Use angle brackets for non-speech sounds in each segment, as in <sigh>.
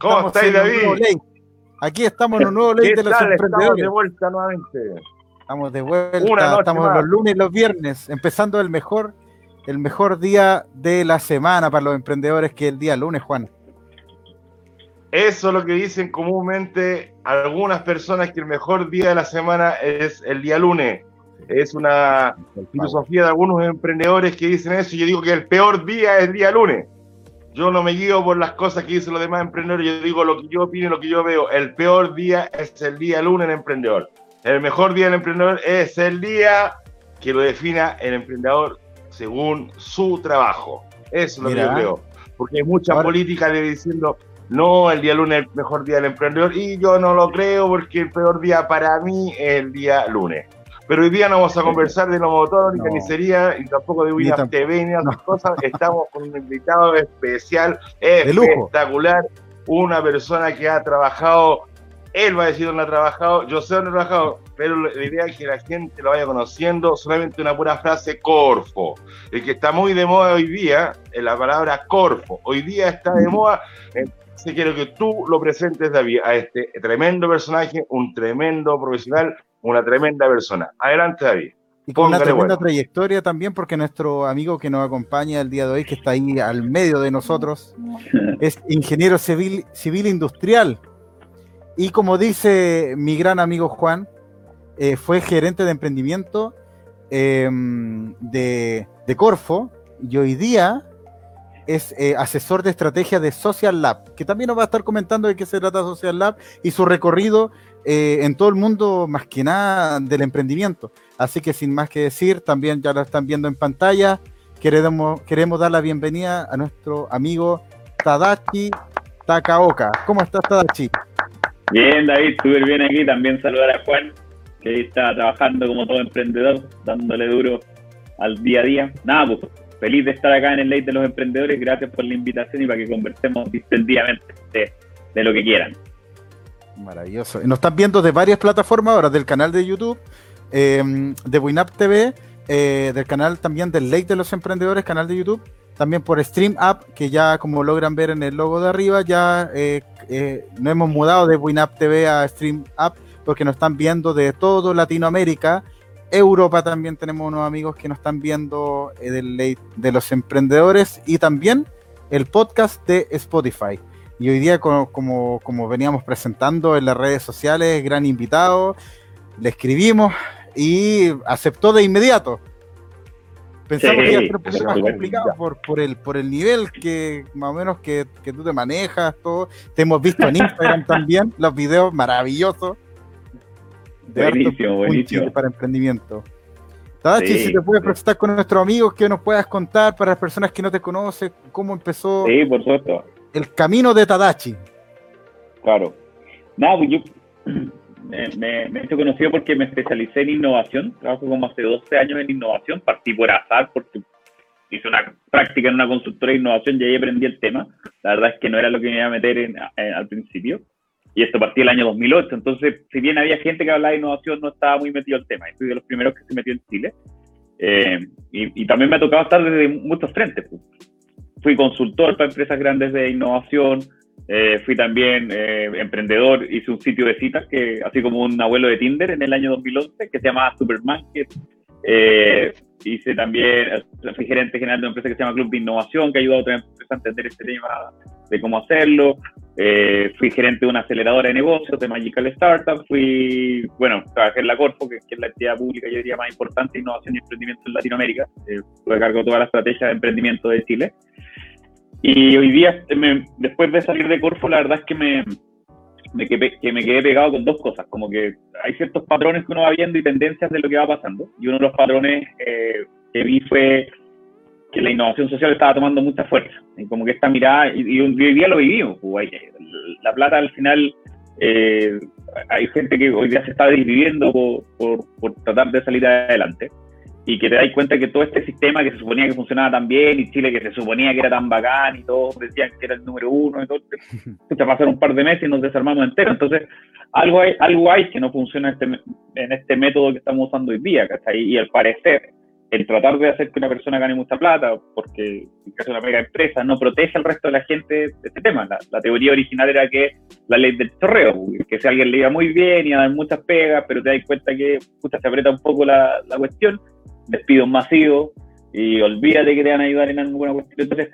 ¿Cómo estáis, David? Aquí estamos en un nuevo ley de los emprendedores. Estamos de vuelta nuevamente. Estamos de vuelta, estamos los lunes y los viernes, empezando el mejor, el mejor día de la semana para los emprendedores, que es el día lunes, Juan. Eso es lo que dicen comúnmente algunas personas, que el mejor día de la semana es el día lunes. Es una filosofía de algunos emprendedores que dicen eso. Yo digo que el peor día es el día lunes. Yo no me guío por las cosas que dicen los demás emprendedores, yo digo lo que yo opino, lo que yo veo. El peor día es el día lunes en emprendedor. El mejor día del emprendedor es el día que lo defina el emprendedor según su trabajo. Eso es lo que yo creo. Porque hay mucha política de diciendo, no, el día lunes es el mejor día del emprendedor y yo no lo creo porque el peor día para mí es el día lunes. Pero hoy día no vamos a conversar de los motores, ni carnicería, y tampoco de Winamp TV, ni otras cosas. <laughs> Estamos con un invitado especial, espectacular, una persona que ha trabajado, él va a decir dónde ha trabajado, yo sé dónde ha trabajado, pero la idea es que la gente lo vaya conociendo, solamente una pura frase, Corfo. El que está muy de moda hoy día es la palabra Corfo. Hoy día está de moda, entonces quiero que tú lo presentes, David, a este tremendo personaje, un tremendo profesional, una tremenda persona. Adelante, David. Y con una tremenda trayectoria también, porque nuestro amigo que nos acompaña el día de hoy, que está ahí al medio de nosotros, <laughs> es ingeniero civil, civil industrial. Y como dice mi gran amigo Juan, eh, fue gerente de emprendimiento em, de, de, Corfo y hoy día es eh, asesor de estrategia de Social Lab, que también nos va a estar comentando de qué se trata Social Lab y su recorrido eh, en todo el mundo, más que nada del emprendimiento. Así que sin más que decir, también ya lo están viendo en pantalla, queremos, queremos dar la bienvenida a nuestro amigo Tadachi Takaoka. ¿Cómo estás, Tadachi? Bien, David, súper bien aquí. También saludar a Juan, que está trabajando como todo emprendedor, dándole duro al día a día. Nada, pues feliz de estar acá en el Ley de los Emprendedores. Gracias por la invitación y para que conversemos distendidamente de, lo que quieran. Maravilloso. Nos están viendo de varias plataformas ahora, del canal de YouTube, eh, de Winap TV, eh, del canal también del Ley de los Emprendedores, canal de YouTube, también por Stream App, que ya como logran ver en el logo de arriba, ya eh, nos hemos mudado de Winap TV a Stream App, porque nos están viendo de todo Latinoamérica Europa también tenemos unos amigos que nos están viendo eh, del ley de los emprendedores y también el podcast de Spotify. Y hoy día, como, como, veníamos presentando en las redes sociales, gran invitado, le escribimos y aceptó de inmediato. Pensamos que iba a ser un poco más complicado por, por, el, por el nivel que más o menos que, que tú te manejas, todo. Te hemos visto en Instagram <laughs> también, los videos maravillosos buenísimo, buenísimo. para emprendimiento. Tadachi, si te puedes presentar con nuestros amigos, que nos puedas contar para las personas que no te conocen, cómo empezó sí, por supuesto. El camino de Tadachi. Claro. No, pues yo <clears throat> me, he hecho conocido porque me especialicé en innovación. Trabajo como hace 12 años en innovación. Partí por azar porque hice una práctica en una consultora de innovación y ahí aprendí el tema. La verdad es que no era lo que me iba a meter al principio y esto partía el año 2008, entonces si bien había gente que hablaba de innovación, no estaba muy metido el tema, fui de los primeros que se metió en Chile, eh, y, también me ha tocado estar desde muchos frentes. Pues. Fui consultor para empresas grandes de innovación, eh, fui también eh, emprendedor, hice un sitio de citas, que así como un abuelo de Tinder en el año 2011, que se llamaba Supermarket. hice también, fui gerente general de una empresa que se llama Club de Innovación, que ha ayudado a otras empresas a entender este tema de cómo hacerlo. Eh, fui gerente de una aceleradora de negocios, de Magical Startup. Fui, bueno, trabajé en la Corfo, que, es la entidad pública, yo diría, más importante de innovación y emprendimiento en Latinoamérica. Eh, tuve cargo de toda la estrategia de emprendimiento de Chile. Y hoy día, después de salir de Corfo, la verdad es que me, me, que me quedé pegado con dos cosas. Como que hay ciertos patrones que uno va viendo y tendencias de lo que va pasando. Y uno de los patrones eh, que vi fue que la innovación social estaba tomando mucha fuerza. Y como que esta mirada, y, hoy día lo vivimos, pues, la plata al final, eh, hay gente que hoy día se está dividiendo por, por, tratar de salir adelante y que te das cuenta que todo este sistema que se suponía que funcionaba tan bien y Chile que se suponía que era tan bacán y todos decían que era el número uno y todo, <laughs> se pasaron un par de meses y nos desarmamos entero. Entonces, algo hay, algo hay que no funciona este, en este método que estamos usando hoy día, ¿cachai? Y al parecer, el tratar de hacer que una persona gane mucha plata, porque en caso de una mega empresa no protege al resto de la gente de este tema. La, teoría original era que la ley del chorreo, que si alguien le iba muy bien y a dar muchas pegas, pero te das cuenta que puta, se aprieta un poco la, la cuestión, despidos masivos y olvídate que te van a ayudar en alguna cuestión. Entonces,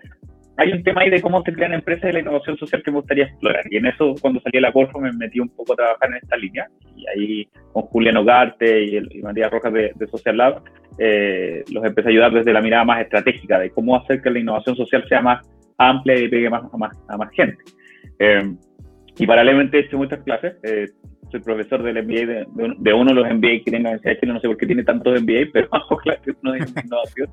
hay un tema ahí de cómo se crean empresas de la innovación social que me gustaría explorar. Y en eso, cuando salí de la Corfo, me metí un poco a trabajar en esta línea. Y ahí, con Julián Ogarte y, y Matías Rojas de, Social Lab, eh, los empecé a ayudar desde la mirada más estratégica de cómo hacer que la innovación social sea más amplia y pegue más, a, más, a más gente. Eh, y paralelamente he hecho muchas clases. Eh, soy profesor del MBA de, de, uno de los MBA que tiene la Universidad de Chile. No sé por qué tiene tantos MBA, pero <laughs> hago clases uno de innovación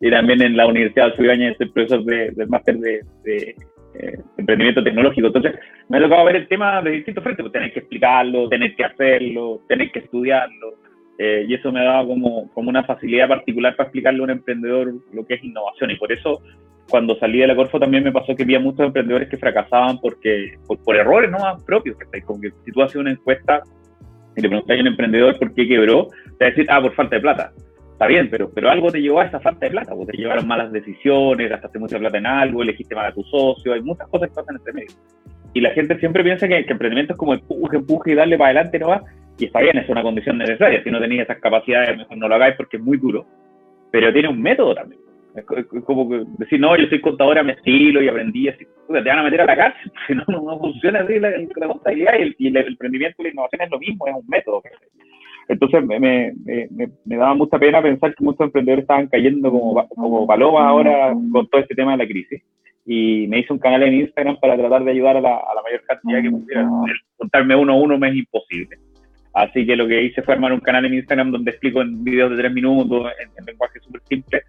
y también en la Universidad de Suibaña soy profesor de, del máster de, de eh, emprendimiento tecnológico. Entonces, me ha tocado ver el tema de distintos frentes, pues, tener que explicarlo, tener que hacerlo, tener que estudiarlo, eh, y eso me ha dado como, como una facilidad particular para explicarle a un emprendedor lo que es innovación, y por eso cuando salí de la Corfo también me pasó que había muchos emprendedores que fracasaban porque por, errores no propios, como que si tú haces una encuesta y le preguntas a un emprendedor por qué quebró, te va a decir, ah, por falta de plata está bien, pero, pero algo te llevó a esa falta de plata, pues te llevaron malas decisiones, gastaste mucha plata en algo, elegiste mal a tu socio, hay muchas cosas que pasan en este medio. Y la gente siempre piensa que, que emprendimiento es como empuje, empuje y darle para adelante, no va. Y está bien, es una condición necesaria. Si no tenéis esas capacidades, mejor no lo hagáis porque es muy duro. Pero tiene un método también. Es como decir, no, yo soy contadora, me estilo y aprendí así. Te van a meter a la cárcel, <laughs> si no, no, funciona así la, contabilidad y el, y el, emprendimiento y la innovación es lo mismo, es un método. Entonces me, me, me, me, daba mucha pena pensar que muchos emprendedores estaban cayendo como, como palomas ahora con todo este tema de la crisis. Y me hice un canal en Instagram para tratar de ayudar a la, a la mayor cantidad que pudiera. Contarme uno a uno me es imposible. Así que lo que hice fue armar un canal en Instagram donde explico en videos de tres minutos, en, en lenguaje súper simple,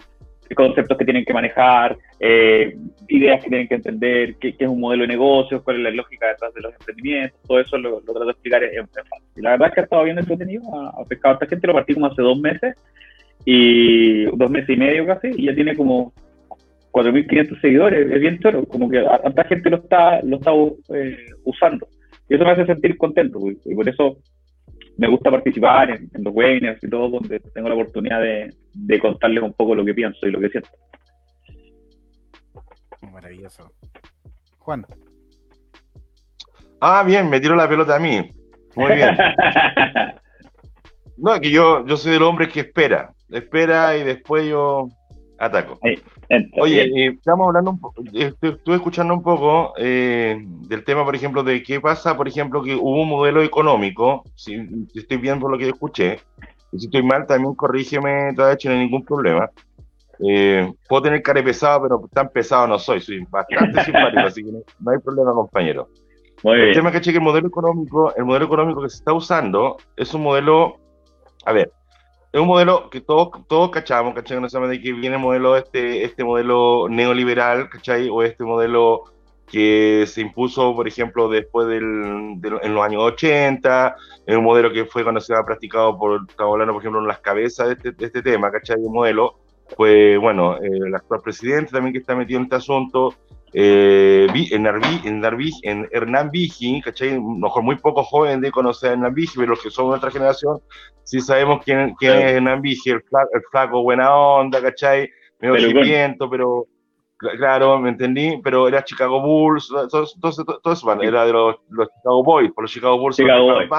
conceptos que tienen que manejar, eh, ideas que tienen que entender, qué, es un modelo de negocio, cuál es la lógica detrás de los emprendimientos, todo eso lo, trato de explicar en, fácil. Y la verdad es que ha estado bien entretenido, ha, pescado a esta gente, lo partí como hace dos meses, y dos meses y medio casi, y ya tiene como 4.500 seguidores, es bien choro, como que tanta gente lo está, lo está eh, usando. Y eso me hace sentir contento, y por eso me gusta participar en, los webinars y todo, donde tengo la oportunidad de, de, contarles un poco lo que pienso y lo que siento. Maravilloso. Juan. Ah, bien, me tiró la pelota a mí. Muy bien. <laughs> no, que yo, yo soy el hombre que espera. Espera y después yo ataco. Oye, estamos hablando un poco, estuve escuchando un poco eh, del tema, por ejemplo, de qué pasa, por ejemplo, que hubo un modelo económico, si, estoy bien por lo que escuché, y si estoy mal, también corrígeme, todavía no hay ningún problema. Eh, puedo tener cara pesado, pero tan pesado no soy, soy bastante <laughs> simpático, así que no, hay problema, compañero. el tema es que el modelo económico, el modelo económico que se está usando es un modelo, a ver, es un modelo que todos, todos cachamos, ¿cachai? No sabemos de que viene el modelo, este, este modelo neoliberal, ¿cachai? O este modelo que se impuso, por ejemplo, después del, en los años 80, es un modelo que fue cuando se ha practicado por, hablando, por ejemplo, en las cabezas de este, de este tema, ¿cachai? El modelo, pues bueno, el actual presidente también que está metido en este asunto, eh, en, en, en Hernán Vigi, ¿cachai? Mejor muy poco joven de conocer a Hernán Vigi, pero los que son de nuestra generación, sí sabemos quién, quién es Hernán Vigi, el flaco, buena onda, ¿cachai? Medio chimiento, pero claro, me entendí, pero era Chicago Bulls, todo, todo, eso, era de los, los, Chicago Boys, por los Chicago Bulls. Chicago Boys,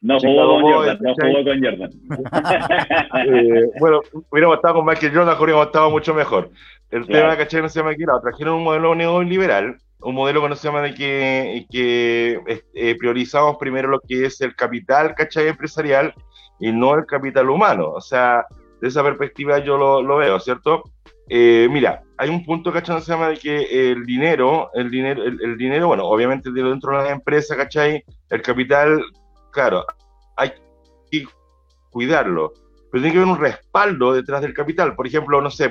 no jugó con Jordan, no jugó con Jordan. bueno, hubiéramos estado con Michael Jordan, hubiéramos estado mucho mejor. El tema, ¿cachai? No se llama aquí, la trajeron un modelo neoliberal, un modelo que no se llama de que, que eh, priorizamos primero lo que es el capital, ¿cachai? Empresarial y no el capital humano. O sea, de esa perspectiva yo lo, lo veo, ¿cierto? Eh, mira, hay un punto, ¿cachai? No se llama de que el dinero, el dinero, el, dinero, bueno, obviamente dentro de la empresa, ¿cachai? El capital, claro, hay que cuidarlo pero tiene que haber un respaldo detrás del capital. Por ejemplo, no sé,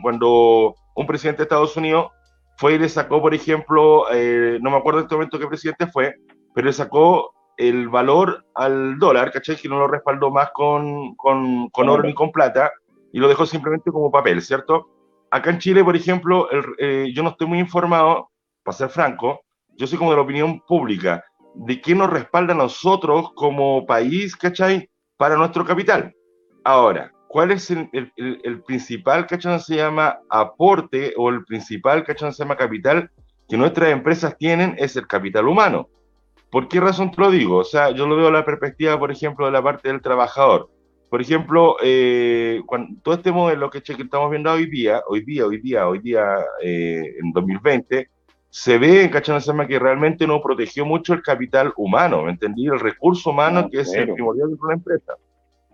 cuando un presidente de Estados Unidos fue y le sacó, por ejemplo, eh, no me acuerdo en este momento qué presidente fue, pero le sacó el valor al dólar, ¿cachai? Que no lo respaldó más con, con, con oro ni con plata y lo dejó simplemente como papel, ¿cierto? Acá en Chile, por ejemplo, eh, yo no estoy muy informado, para ser franco, yo soy como de la opinión pública, de qué nos respalda a nosotros como país, ¿cachai? Para nuestro capital. Ahora, cuál es el, el, principal, ¿cachai? Se llama aporte o el principal, ¿cachai? Se llama capital que nuestras empresas tienen es el capital humano. ¿Por qué razón te lo digo? O sea, yo lo veo la perspectiva, por ejemplo, de la parte del trabajador. Por ejemplo, eh, cuando, todo este modelo que, que estamos viendo hoy día, hoy día, hoy día, hoy día, eh, en 2020, se ve, ¿cachai? que realmente no protegió mucho el capital humano, ¿me entendí? El recurso humano que es el primordial de una empresa.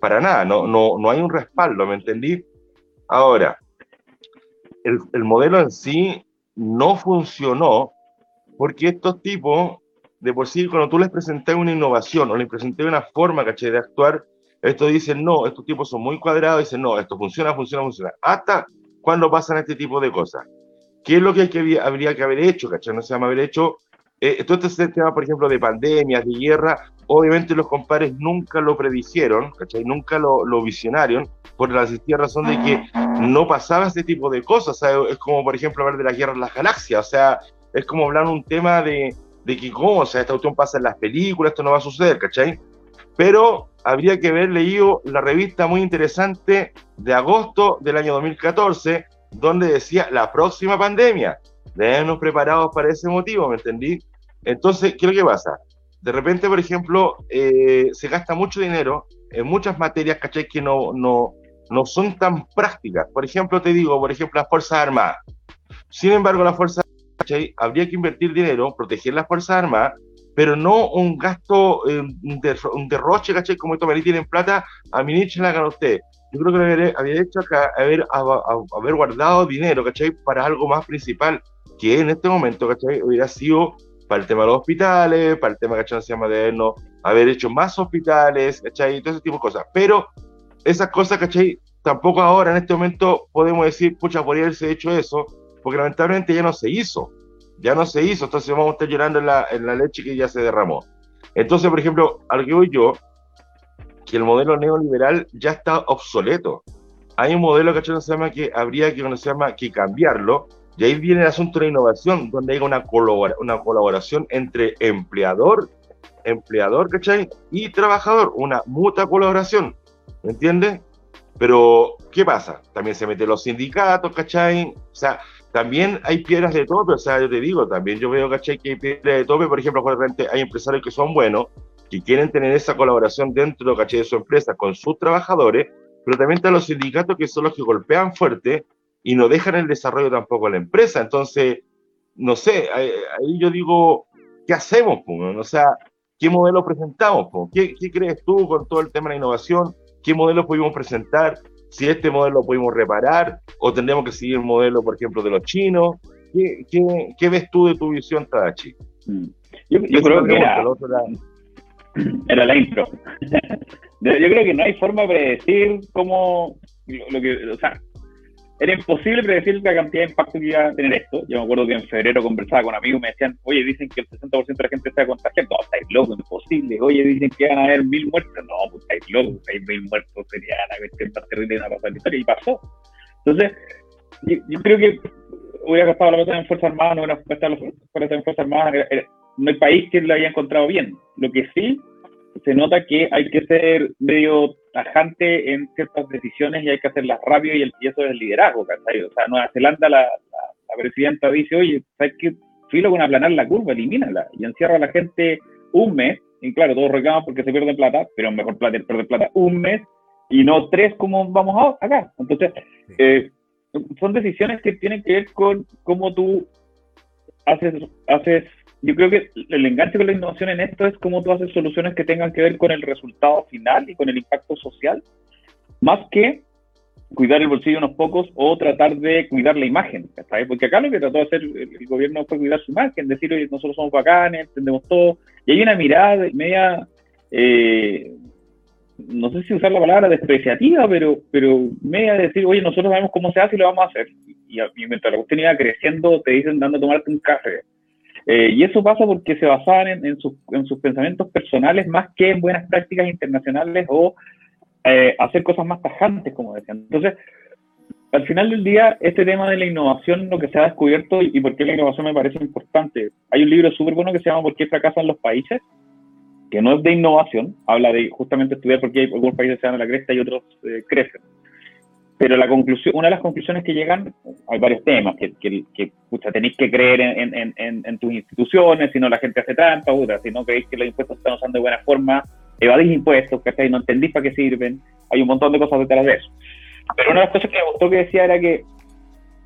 Para nada, no, no, no hay un respaldo, ¿me entendí? Ahora, el, el modelo en sí no funcionó porque estos tipos, de por sí, cuando tú les presentas una innovación o les presentas una forma, ¿cachai? De actuar, estos dicen, no, estos tipos son muy cuadrados, dicen, no, esto funciona, funciona, funciona. Hasta cuando pasan este tipo de cosas. ¿Qué es lo que, hay que habría que haber hecho? ¿Cachai? No se llama haber hecho. Eh, todo este tema, por ejemplo, de pandemias, de guerra, obviamente los compadres nunca lo predicieron, ¿cachai? Nunca lo, lo visionaron, por la sencilla razón de que no pasaba este tipo de cosas. Sea, es como, por ejemplo, hablar de la guerra en las galaxias. O sea, es como hablar un tema de, de que, ¿cómo? O sea, esta cuestión pasa en las películas, esto no va a suceder, ¿cachai? Pero habría que haber leído la revista muy interesante de agosto del año 2014, donde decía la próxima pandemia. Debemos preparados para ese motivo, ¿me entendí? Entonces, ¿qué es lo que pasa? De repente, por ejemplo, eh, se gasta mucho dinero en muchas materias, ¿cachai? Que no, no, no son tan prácticas. Por ejemplo, te digo, por ejemplo, las Fuerzas Armadas. Sin embargo, las Fuerzas Armadas, habría que invertir dinero, proteger las Fuerzas Armadas, pero no un gasto, eh, un, derroche, ¿cachai? Como esto me tienen plata, a mi nicho la hagan ustedes yo creo que había, hecho acá, haber, haber guardado dinero, ¿cachai? Para algo más principal, que en este momento, ¿cachai? Hubiera sido para el tema de los hospitales, para el tema, ¿cachai? Se llama de no haber hecho más hospitales, ¿cachai? Todo ese tipo de cosas. Pero esas cosas, ¿cachai? Tampoco ahora, en este momento, podemos decir, pucha, podría haberse hecho eso, porque lamentablemente ya no se hizo. Ya no se hizo, entonces vamos a estar llorando en la, en la leche que ya se derramó. Entonces, por ejemplo, al que voy yo, que el modelo neoliberal ya está obsoleto. Hay un modelo que se llama que habría que, se llama, que cambiarlo, y ahí viene el asunto de la innovación, donde hay una, una colaboración entre empleador, empleador, ¿cachai? Y trabajador, una mutua colaboración, ¿me entiendes? Pero, ¿qué pasa? También se meten los sindicatos, ¿cachai? O sea, también hay piedras de tope, o sea, yo te digo, también yo veo, ¿cachai? Que hay piedras de tope, por ejemplo, hay empresarios que son buenos, que quieren tener esa colaboración dentro de su empresa con sus trabajadores, pero también están los sindicatos que son los que golpean fuerte y no dejan el desarrollo tampoco a la empresa. Entonces, no sé, ahí, yo digo, ¿qué hacemos? O sea, ¿qué modelo presentamos? ¿Qué, ¿Qué, crees tú con todo el tema de la innovación? ¿Qué modelo pudimos presentar? Si este modelo lo pudimos reparar o tendríamos que seguir el modelo, por ejemplo, de los chinos. ¿Qué, qué, qué ves tú de tu visión, Tadachi? Mm. Yo, yo creo que <laughs> era la intro. <laughs> Yo creo que no hay forma de predecir cómo, lo, que, o sea, era imposible predecir la cantidad de impacto que iba a tener esto. Yo me acuerdo que en febrero conversaba con amigos y me decían, oye, dicen que el 60% de la gente está contagiada. No, estáis locos, imposible. Oye, dicen que van a haber mil muertos. No, pues estáis locos, hay mil muertos sería la cuestión más terrible de una pasada historia. Y pasó. Entonces, yo, creo que hubiera gastado la plata en Fuerzas Armadas, no hubiera gastado la plata en Fuerzas Armadas. no hay país que lo haya encontrado bien. Lo que sí se nota que hay que ser medio tajante en ciertas decisiones y hay que hacerlas rápido y, el, eso es el liderazgo, ¿cachai? O sea, Nueva Zelanda, la, presidenta dice, oye, ¿sabes qué? Filo con aplanar la curva, elimínala y encierra a la gente un mes, y claro, todos reclaman porque se pierde plata, pero mejor plata, perder plata un mes y no tres como vamos acá. Entonces, eh, son decisiones que tienen que ver con cómo tú haces, haces yo creo que el enganche con la innovación en esto es cómo tú haces soluciones que tengan que ver con el resultado final y con el impacto social, más que cuidar el bolsillo de unos pocos o tratar de cuidar la imagen. Porque acá lo que trató de hacer el, gobierno fue cuidar su imagen, decir, oye, nosotros somos bacanes, entendemos todo, y hay una mirada media, eh, no sé si usar la palabra despreciativa, pero, pero media de decir, oye, nosotros sabemos cómo se hace y lo vamos a hacer. Y, y mientras la cuestión iba creciendo, te dicen dando a tomarte un café. Eh, y eso pasa porque se basaban en, en, sus pensamientos personales más que en buenas prácticas internacionales o eh, hacer cosas más tajantes, como decían. Entonces, al final del día, este tema de la innovación, lo que se ha descubierto y, por qué la innovación me parece importante. Hay un libro súper bueno que se llama ¿Por qué fracasan los países? que no es de innovación, habla de justamente estudiar por qué algunos países se dan a la cresta y otros eh, crecen. Pero la conclusión, una de las conclusiones que llegan, hay varios temas, que, que, que tenéis que creer en, en, en, en, tus instituciones, si no la gente hace trampa, si no creéis que los impuestos están usando de buena forma, evadís impuestos, ¿cachai? No entendís para qué sirven, hay un montón de cosas detrás de eso. Pero una de las cosas que me gustó que decía era que,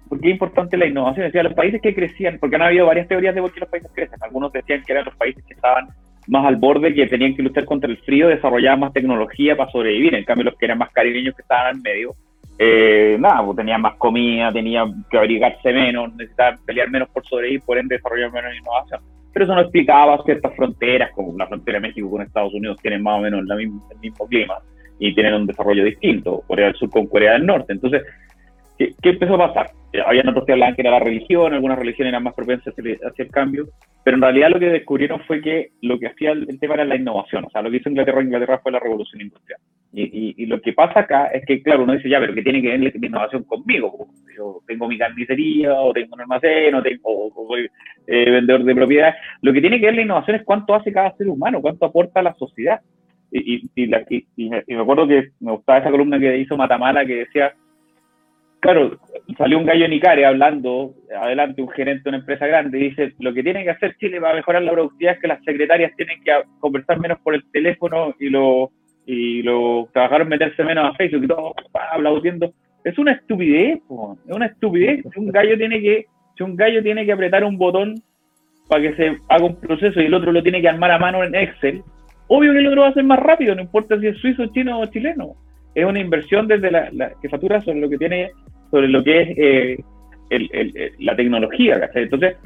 ¿por qué es importante la innovación? Decía, los países que crecían, porque han habido varias teorías de por qué los países crecen, algunos decían que eran los países que estaban más al borde, que tenían que luchar contra el frío, desarrollaban más tecnología para sobrevivir, en cambio los que eran más caribeños que estaban en medio, eh, nada, pues tenía más comida, tenía que abrigarse menos, necesitaban pelear menos por sobrevivir, por ende desarrollar menos innovación. Pero eso no explicaba ciertas fronteras, como la frontera de México con Estados Unidos tienen más o menos el mismo clima y tienen un desarrollo distinto, Corea del Sur con Corea del Norte. Entonces, ¿qué, empezó a pasar? Había otros que hablaban que era la religión, algunas religiones eran más propensas hacia el cambio, pero en realidad lo que descubrieron fue que lo que hacía el, tema era la innovación, o sea, lo que hizo Inglaterra, Inglaterra fue la revolución industrial. Y, lo que pasa acá es que, claro, uno dice, ya, pero ¿qué tiene que ver la innovación conmigo? Yo tengo mi carnicería, o tengo un almacén, o, tengo, soy eh, vendedor de propiedad. Lo que tiene que ver la innovación es cuánto hace cada ser humano, cuánto aporta a la sociedad. Y, y, me acuerdo que me gustaba esa columna que hizo Matamala que decía, claro, salió un gallo en Icare hablando, adelante un gerente de una empresa grande, y dice, lo que tiene que hacer Chile para mejorar la productividad es que las secretarias tienen que conversar menos por el teléfono y los y los trabajadores meterse menos a Facebook y todo aplaudiendo. Es una estupidez, es una estupidez. Si un gallo tiene que, si un gallo tiene que apretar un botón para que se haga un proceso y el otro lo tiene que armar a mano en Excel, obvio que el otro va a ser más rápido, no importa si es suizo, chino o chileno. Es una inversión desde la, la jefatura sobre lo que tiene sobre lo que es eh, la tecnología. Entonces,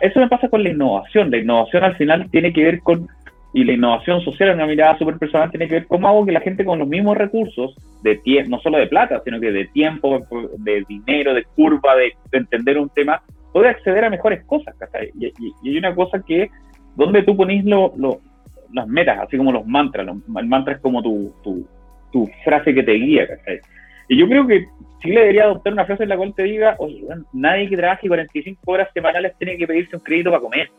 eso me pasa con la innovación. La innovación al final tiene que ver con, y la innovación social en una mirada súper personal tiene que ver cómo hago que la gente con los mismos recursos, de no solo de plata, sino que de tiempo, de dinero, de curva, de, entender un tema, puede acceder a mejores cosas. Y, hay una cosa que, donde tú ponís lo, las metas, así como los mantras. el mantra es como tu, tu, tu frase que te guía. Y yo creo que Chile debería adoptar una frase en la cual te diga, nadie que trabaje 45 horas semanales tiene que pedirse un crédito para comer.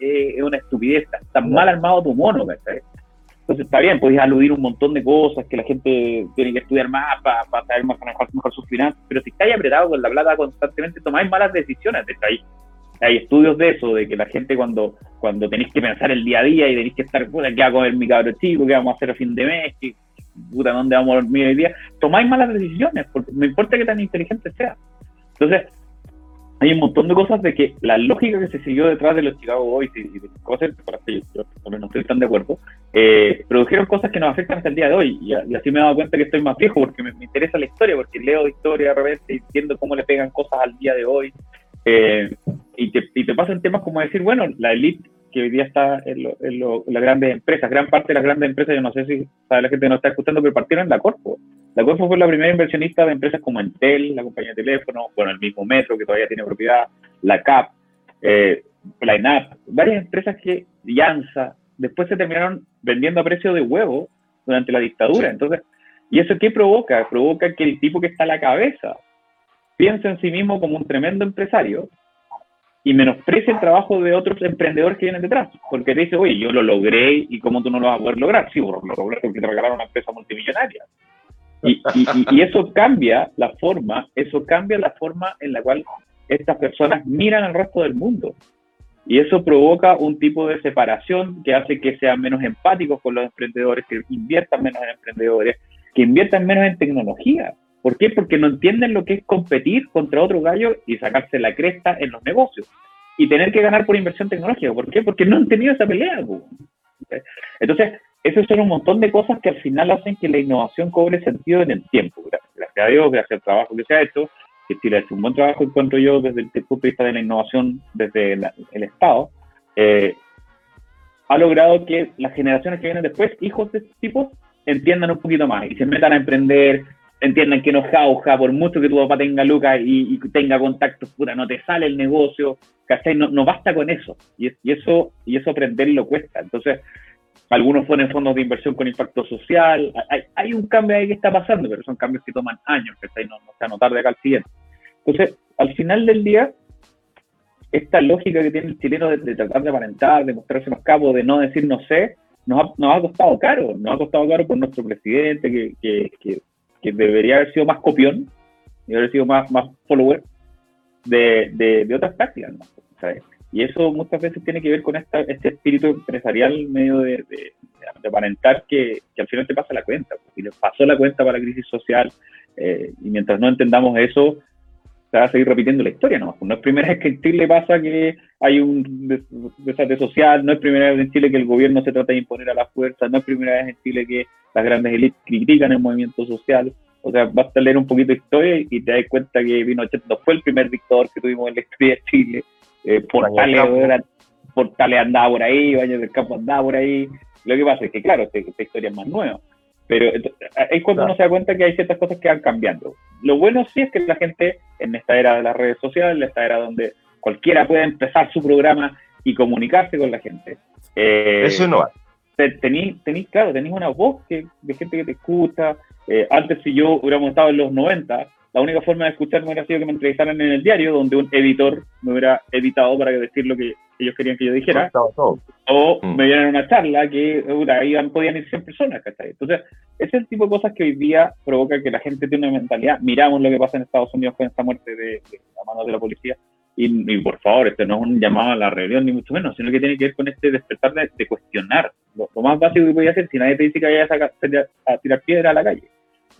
Es una estupidez, está, mal armado tu mono, Entonces está bien, podéis aludir un montón de cosas, que la gente tiene que estudiar más para, saber más, manejar mejor sus finanzas, pero si estáis apretado con la plata constantemente, tomáis malas decisiones. Hay, hay estudios de eso, de que la gente cuando, cuando tenéis que pensar el día a día y tenéis que estar, puta, ¿qué va a comer mi cabro chico? ¿Qué vamos a hacer a fin de mes? Puta, ¿dónde vamos a dormir hoy día? Tomáis malas decisiones, porque no importa que tan inteligente sea. Entonces, hay un montón de cosas de que la lógica que se siguió detrás de los Chicago Boys y, de cosas por las yo, no estoy tan de acuerdo, eh, <laughs> produjeron cosas que nos afectan hasta el día de hoy. Y, así me he dado cuenta que estoy más viejo porque me, interesa la historia, porque leo historia de repente y entiendo cómo le pegan cosas al día de hoy. Eh, y, te, y te pasan temas como decir, bueno, la elite que hoy día está en, las grandes empresas. Gran parte de las grandes empresas, yo no sé si sabe la gente no está escuchando, pero partieron en la Corpo. La Corpo fue la primera inversionista de empresas como Entel, la compañía de teléfono, bueno, el mismo Metro, que todavía tiene propiedad, la CAP, eh, la INAP, varias empresas que, Llanza, después se terminaron vendiendo a precio de huevo durante la dictadura. Entonces, ¿y eso qué provoca? Provoca que el tipo que está a la cabeza piensa en sí mismo como un tremendo empresario y menosprecia el trabajo de otros emprendedores que vienen detrás, porque te dice, oye, yo lo logré y cómo tú no lo vas a poder lograr. Sí, lo logré porque te regalaron una empresa multimillonaria. Y, y, eso cambia la forma, eso cambia la forma en la cual estas personas miran al resto del mundo. Y eso provoca un tipo de separación que hace que sean menos empáticos con los emprendedores, que inviertan menos en emprendedores, que inviertan menos en tecnología. ¿Por qué? Porque no entienden lo que es competir contra otro gallo y sacarse la cresta en los negocios y tener que ganar por inversión tecnológica. ¿Por qué? Porque no han tenido esa pelea. Entonces, esos son un montón de cosas que al final hacen que la innovación cobre sentido en el tiempo. Gracias a Dios, gracias al trabajo que se ha hecho, que Chile ha hecho un buen trabajo, encuentro yo, desde el punto de vista de la innovación desde el Estado, eh, ha logrado que las generaciones que vienen después, hijos de este tipo, entiendan un poquito más y se metan a emprender, entiendan que no jauja, por mucho que tu papá tenga lucas y, tenga contactos, puta, no te sale el negocio, ¿cachai? No, no basta con eso. Y, eso y eso aprenderlo cuesta. Entonces, algunos ponen fondos de inversión con impacto social. Hay, hay, un cambio ahí que está pasando, pero son cambios que toman años, ¿cachai? No, no se anotar de acá al siguiente. Entonces, al final del día, esta lógica que tiene el chileno de, tratar de aparentar, de mostrarse más capo, de no decir no sé, nos ha, nos ha costado caro. Nos ha costado caro por nuestro presidente, que, que que debería haber sido más copión, debería haber sido más, más follower de, de, otras prácticas. Y eso muchas veces tiene que ver con esta, este espíritu empresarial medio de, de, aparentar que, que, al final te pasa la cuenta. Y les pasó la cuenta para la crisis social. Eh, y mientras no entendamos eso, se va a seguir repitiendo la historia, ¿no? No es primera vez que en Chile pasa que hay un desastre social, no es primera vez en Chile que el gobierno se trata de imponer a la fuerza, no es primera vez en Chile que las grandes élites critican el movimiento social. O sea, basta leer un poquito de historia y te das cuenta que Pinochet no fue el primer dictador que tuvimos en la historia de Chile. Eh, Portales, Portales andaba por ahí, Baños del Campo andaba por ahí. Lo que pasa es que, claro, esta, esta historia es más nueva. Pero es cuando uno se da cuenta que hay ciertas cosas que van cambiando. Lo bueno sí es que la gente en esta era de las redes sociales, en esta era donde cualquiera puede empezar su programa y comunicarse con la gente. Eh, Eso no Tenéis, claro, tenéis una voz que, de gente que te escucha. Eh, antes, si yo hubiéramos estado en los 90, la única forma de escucharme hubiera sido que me entrevistaran en el diario, donde un editor me hubiera editado para decir lo que ellos querían que yo dijera. O mm. me dieran una charla que ahí podían ir 100 personas, Entonces, ese es el tipo de cosas que hoy día provoca que la gente tiene una mentalidad. Miramos lo que pasa en Estados Unidos con esta muerte de, de la mano de la policía. Y, por favor, este no es un llamado a la rebelión, ni mucho menos, sino que tiene que ver con este despertar de, cuestionar. Lo, más básico que podía hacer, si nadie te dice que vayas a tirar piedra a la calle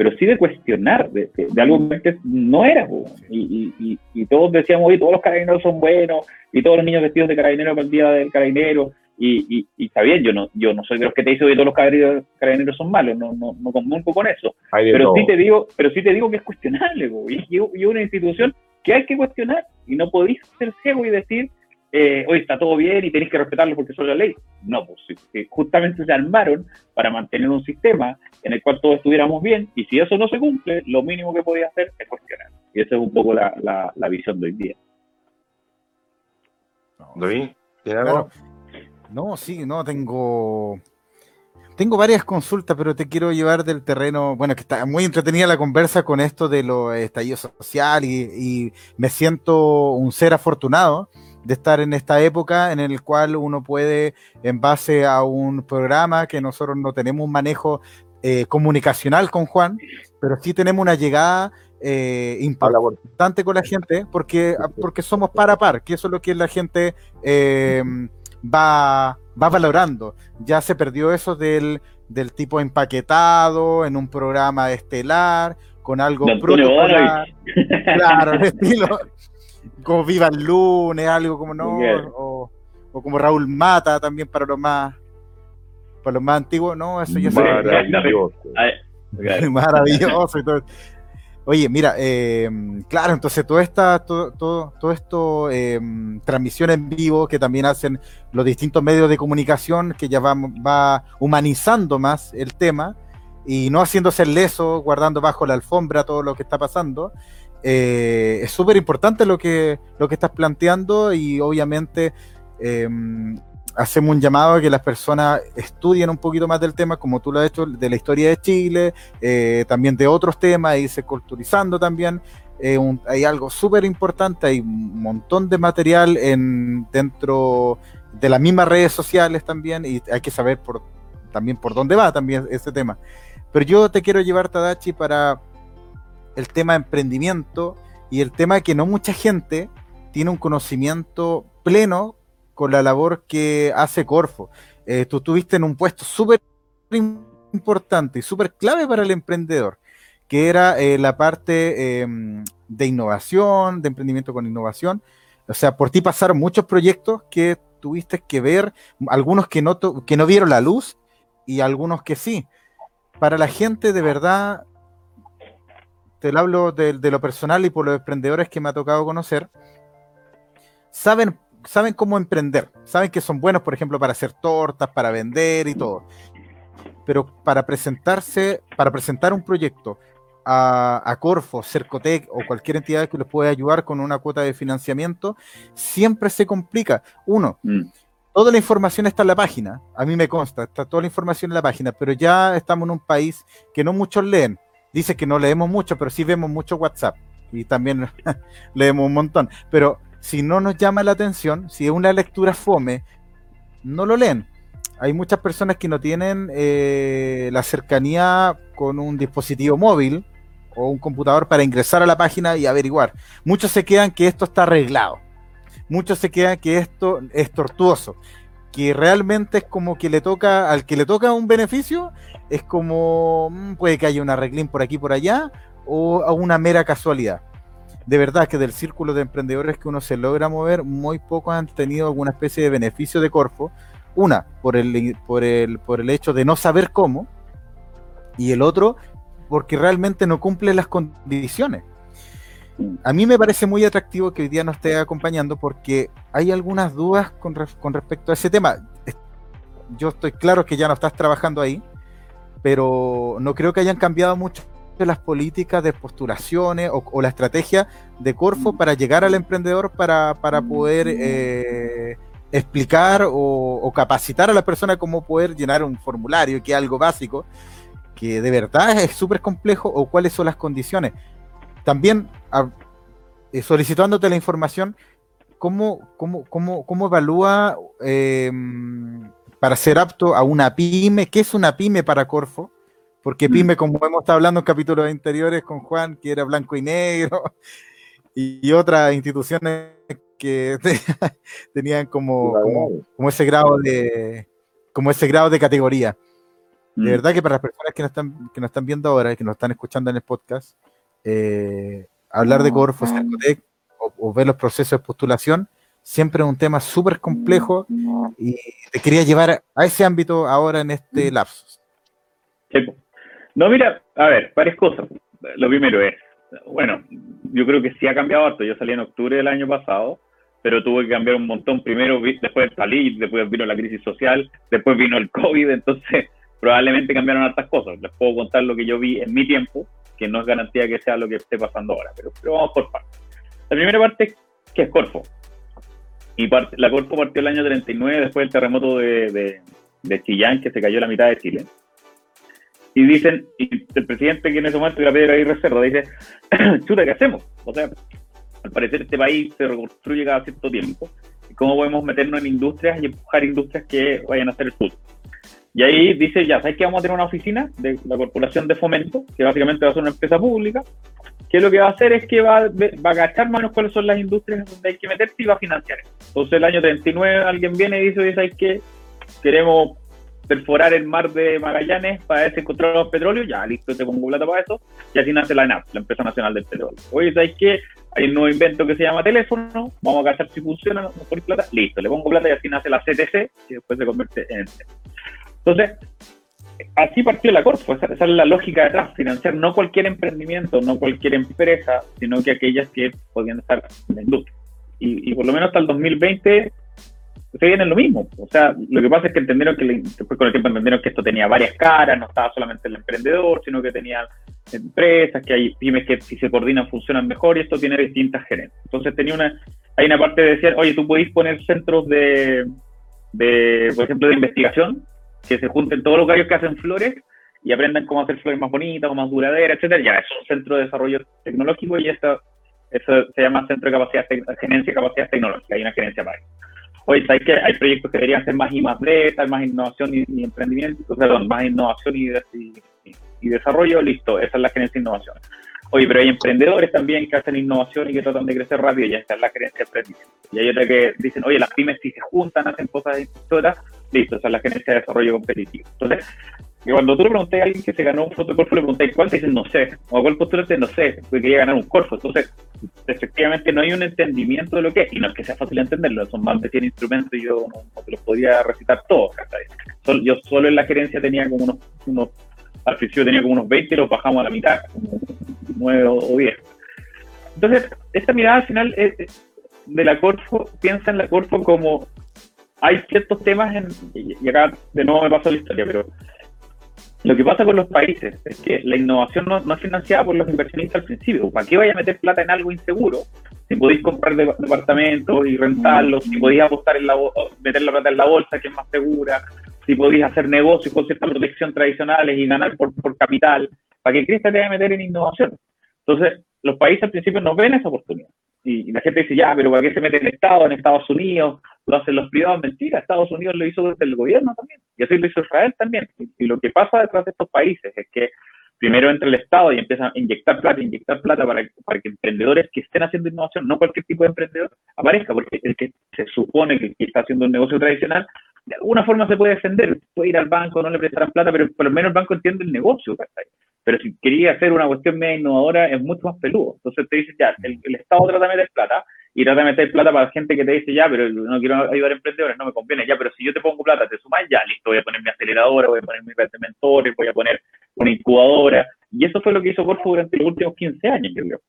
pero sí de cuestionar de, algo que no era. Y, y, todos decíamos, oye, todos los carabineros son buenos, y todos los niños vestidos de carabinero para el día del carabinero, y, está bien, yo no, yo no soy de los que te dicen que todos los carabineros, son malos, no, no, no con eso. Pero sí, te digo, pero sí te digo que es cuestionable, y, y una institución que hay que cuestionar, y no podéis ser ciego y decir, eh, hoy está todo bien y tenéis que respetarlo porque eso es la ley. No, pues justamente se armaron para mantener un sistema en el cual todos estuviéramos bien y si eso no se cumple, lo mínimo que podía hacer es cuestionar. Y esa es un poco la, la, visión de hoy día. David, No, sí, no, tengo... Tengo varias consultas, pero te quiero llevar del terreno, bueno, que está muy entretenida la conversa con esto de lo estallido social y, y me siento un ser afortunado de estar en esta época en el cual uno puede, en base a un programa que nosotros no tenemos un manejo eh, comunicacional con Juan, pero sí tenemos una llegada eh, importante con la gente porque, porque somos par a par, que eso es lo que la gente eh, va, va valorando. Ya se perdió eso del, del tipo empaquetado en un programa estelar, con algo protocolar. Claro, <laughs> el estilo como Viva el Lunes, algo como no, o, como Raúl Mata también para los más para los más antiguos, no, eso ya Maravilloso. <laughs> Maravilloso. Oye, mira, em, claro, entonces todo esta, todo, todo, esto, em, transmisión en vivo que también hacen los distintos medios de comunicación, que ya va, va humanizando más el tema y no haciéndose leso, guardando bajo la alfombra todo lo que está pasando. Eh, es súper importante lo que, lo que estás planteando y obviamente em, hacemos un llamado a que las personas estudien un poquito más del tema, como tú lo has hecho, de la historia de Chile, eh, también de otros temas, y se culturizando también. Eh, hay algo súper importante, hay un montón de material en, dentro de las mismas redes sociales también, y hay que saber por, también por dónde va también este tema. Pero yo te quiero llevar, Tadachi, para el tema de emprendimiento y el tema que no mucha gente tiene un conocimiento pleno con la labor que hace Corfo. Eh, tú estuviste en un puesto súper importante y súper clave para el emprendedor, que era eh, la parte em, de innovación, de emprendimiento con innovación. O sea, por ti pasaron muchos proyectos que tuviste que ver, algunos que no, que no vieron la luz y algunos que sí. Para la gente de verdad, te lo hablo de, lo personal y por los emprendedores que me ha tocado conocer, saben, saben cómo emprender, saben que son buenos, por ejemplo, para hacer tortas, para vender y todo. Pero para presentarse, para presentar un proyecto a, Corfo, Cercotec o cualquier entidad que les pueda ayudar con una cuota de financiamiento, siempre se complica. Uno, mm. toda la información está en la página, a mí me consta, está toda la información en la página, pero ya estamos en un país que no muchos leen dice que no leemos mucho, pero sí vemos mucho WhatsApp y también <laughs> leemos un montón. Pero si no nos llama la atención, si es una lectura fome, no lo leen. hay muchas personas que no tienen eh, la cercanía con un dispositivo móvil o un computador para ingresar a la página y averiguar. Muchos se quedan que esto está arreglado. Muchos se quedan que esto es tortuoso. Que realmente es como que le toca, al que le toca un beneficio, es como mm, puede que haya un arreglín por aquí por allá o a una mera casualidad. De verdad que del círculo de emprendedores que uno se logra mover, muy pocos han tenido alguna especie de beneficio de Corfo. Una, por el, por el, por el hecho de no saber cómo, y el otro, porque realmente no cumple las condiciones. A mí me parece muy atractivo que hoy día nos esté acompañando porque hay algunas dudas con, con respecto a ese tema. Yo estoy claro que ya no estás trabajando ahí, pero no creo que hayan cambiado mucho las políticas de postulaciones o, la estrategia de Corfo para llegar al emprendedor para, poder eh, explicar o, capacitar a la persona cómo poder llenar un formulario, que es algo básico, que de verdad es súper complejo, o cuáles son las condiciones. También eh, solicitándote la información, ¿cómo, cómo, cómo, cómo evalúa em, para ser apto a una pyme? ¿Qué es una pyme para Corfo? Porque mm. pyme, como hemos estado hablando en capítulos anteriores con Juan, que era blanco y negro, <laughs> y, otras instituciones que <laughs> tenían como, como, ese grado de como ese grado de categoría. De mm. verdad que para las personas que nos están, que nos están viendo ahora y que nos están escuchando en el podcast, eh, hablar de Corfo, o, o, ver los procesos de postulación siempre es un tema súper complejo y te quería llevar a ese ámbito ahora en este lapsus. No, mira, a ver, varias cosas. Lo primero es, bueno, yo creo que sí ha cambiado harto. Yo salí en octubre del año pasado, pero tuve que cambiar un montón. Primero, después salí, después vino la crisis social, después vino el COVID, entonces <laughs> probablemente cambiaron hartas cosas. Les puedo contar lo que yo vi en mi tiempo, que no es garantía que sea lo que esté pasando ahora, pero, vamos por partes. La primera parte, que es Corfo. Y la Corfo partió el año 39 después del terremoto de, de Chillán, que se cayó la mitad de Chile y dicen, y el presidente que en ese momento era Pedro ahí reserva, dice, <coughs> chuta, ¿qué hacemos? O sea, al parecer este país se reconstruye cada cierto tiempo. ¿Cómo podemos meternos en industrias y empujar industrias que vayan a hacer el futuro? Y ahí dice, ya, ¿sabes que vamos a tener una oficina de la Corporación de Fomento, que básicamente va a ser una empresa pública, que lo que va a hacer es que va, va a agachar manos cuáles son las industrias donde hay que meterse y va a financiar. Entonces el año 39 alguien viene y dice, ¿sabes qué? Queremos perforar el mar de Magallanes para ver si encontramos petróleo, ya listo, te pongo plata para eso, y así nace la ENAP, la Empresa Nacional del Petróleo. Oye, ¿sabes qué? Hay un nuevo invento que se llama teléfono, vamos a cachar si funciona, no por plata, listo, le pongo plata y así nace la CTC, y después se convierte en... Entonces, así partió la Corfo, esa, es la lógica detrás, financiar no cualquier emprendimiento, no cualquier empresa, sino que aquellas que podían estar en la industria. Y, y por lo menos hasta el 2020 se viene lo mismo. O sea, lo que pasa es que entendieron que después con el tiempo entendieron que esto tenía varias caras, no estaba solamente el emprendedor, sino que tenía empresas, que hay pymes que si se coordinan funcionan mejor y esto tiene distintas gerencias. Entonces tenía una, hay una parte de decir, oye, tú podéis poner centros de, de, por ejemplo, de investigación, que se junten todos los gallos que hacen flores y aprendan cómo hacer flores más bonitas más duraderas, etcétera. Ya es un centro de desarrollo tecnológico y esto, eso se llama centro de capacidad, gerencia de capacidad tecnológica, hay una gerencia para eso oye, hay, que, hay proyectos que deberían ser más I más D, más innovación y, emprendimiento, perdón, más innovación y, y, desarrollo, listo, esa es la gerencia de innovación. Oye, pero hay emprendedores también que hacen innovación y que tratan de crecer rápido, y esta es la gerencia de emprendimiento. Y hay otra que dicen, oye, las pymes si se juntan, hacen cosas distintas, listo, esa es la gerencia de desarrollo competitivo. Entonces, y cuando tú le pregunté a alguien que se ganó un fotocorfo, le pregunté cuál, te dicen no sé, o a cuál postulante no sé, porque quería ganar un corfo. Entonces, efectivamente no hay un entendimiento de lo que es, y no es que sea fácil entenderlo, son más de 100 instrumentos y yo no, te los podía recitar todos. yo solo en la gerencia tenía como unos, unos al principio tenía como unos 20 y los bajamos a la mitad, como 9 o 10. Entonces, esta mirada al final de la Corfo, piensa en la Corfo como hay ciertos temas, en, y acá de nuevo me paso la historia, pero lo que pasa con los países es que la innovación no, es financiada por los inversionistas al principio. ¿Para qué vaya a meter plata en algo inseguro? Si podéis comprar departamentos y rentarlos, si podéis apostar en la meter la plata en la bolsa, que es más segura, si podéis hacer negocios con cierta protección tradicionales y ganar por, capital, ¿para qué crees que te vaya a meter en innovación? Entonces, los países al principio no ven esa oportunidad. Y, la gente dice, ya, pero ¿para qué se mete en Estado, en Estados Unidos? lo hacen los privados, mentira, Estados Unidos lo hizo desde el gobierno también, y así lo hizo Israel también. Y, lo que pasa detrás de estos países es que primero entra el Estado y empieza a inyectar plata, inyectar plata para, para que emprendedores que estén haciendo innovación, no cualquier tipo de emprendedor, aparezca, porque el que se supone que, está haciendo un negocio tradicional, de alguna forma se puede defender, puede ir al banco, no le prestarán plata, pero por lo menos el banco entiende el negocio, Pero si quería hacer una cuestión media innovadora, es mucho más peludo. Entonces te dice, ya, el, el Estado trata de meter plata, y trata de meter plata para gente que te dice, ya, pero no quiero ayudar a emprendedores, no me conviene, ya, pero si yo te pongo plata, te sumas, ya, listo, voy a poner mi aceleradora, voy a poner mi red de mentores, voy a poner una incubadora, y eso fue lo que hizo Corfo durante los últimos 15 años, yo creo.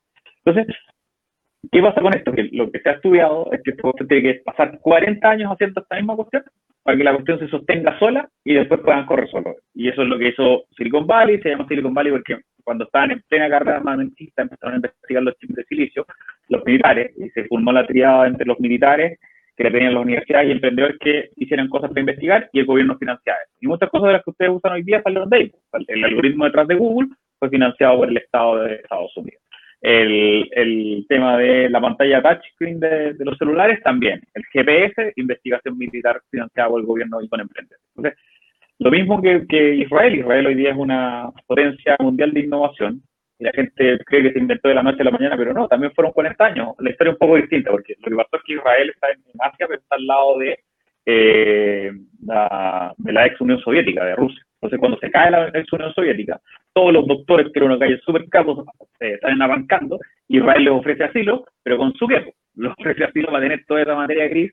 Entonces, ¿qué pasa con esto? Que lo que se ha estudiado es que esto tiene que pasar 40 años haciendo esta misma cuestión para que la cuestión se sostenga sola y después puedan correr solo. Y eso es lo que hizo Silicon Valley, se llama Silicon Valley porque cuando estaban en plena carrera armamentista empezaron a investigar los chips de silicio, los militares, y se formó la triada entre los militares que le pedían las universidades y emprendedores que hicieran cosas para investigar y el gobierno financiaba. Y muchas cosas de las que ustedes usan hoy día salieron de ahí. El algoritmo detrás de Google fue financiado por el Estado de Estados Unidos. El, el tema de la pantalla touchscreen de, de, los celulares también. El GPS, investigación militar financiada por el gobierno y con emprendedores. Entonces, lo mismo que, Israel. Israel hoy día es una potencia mundial de innovación. Y la gente cree que se inventó de la noche a la mañana, pero no, también fueron 40 años. La historia es un poco distinta, porque lo que pasó es que Israel está en Asia, pero está al lado eh, de la ex Unión Soviética, de Rusia. Entonces, cuando se cae la ex Unión Soviética, todos los doctores que eran una calle súper caros eh, están abancando, Israel les ofrece asilo, pero con su tiempo. <laughs> Les ofrece asilo para tener toda esa materia gris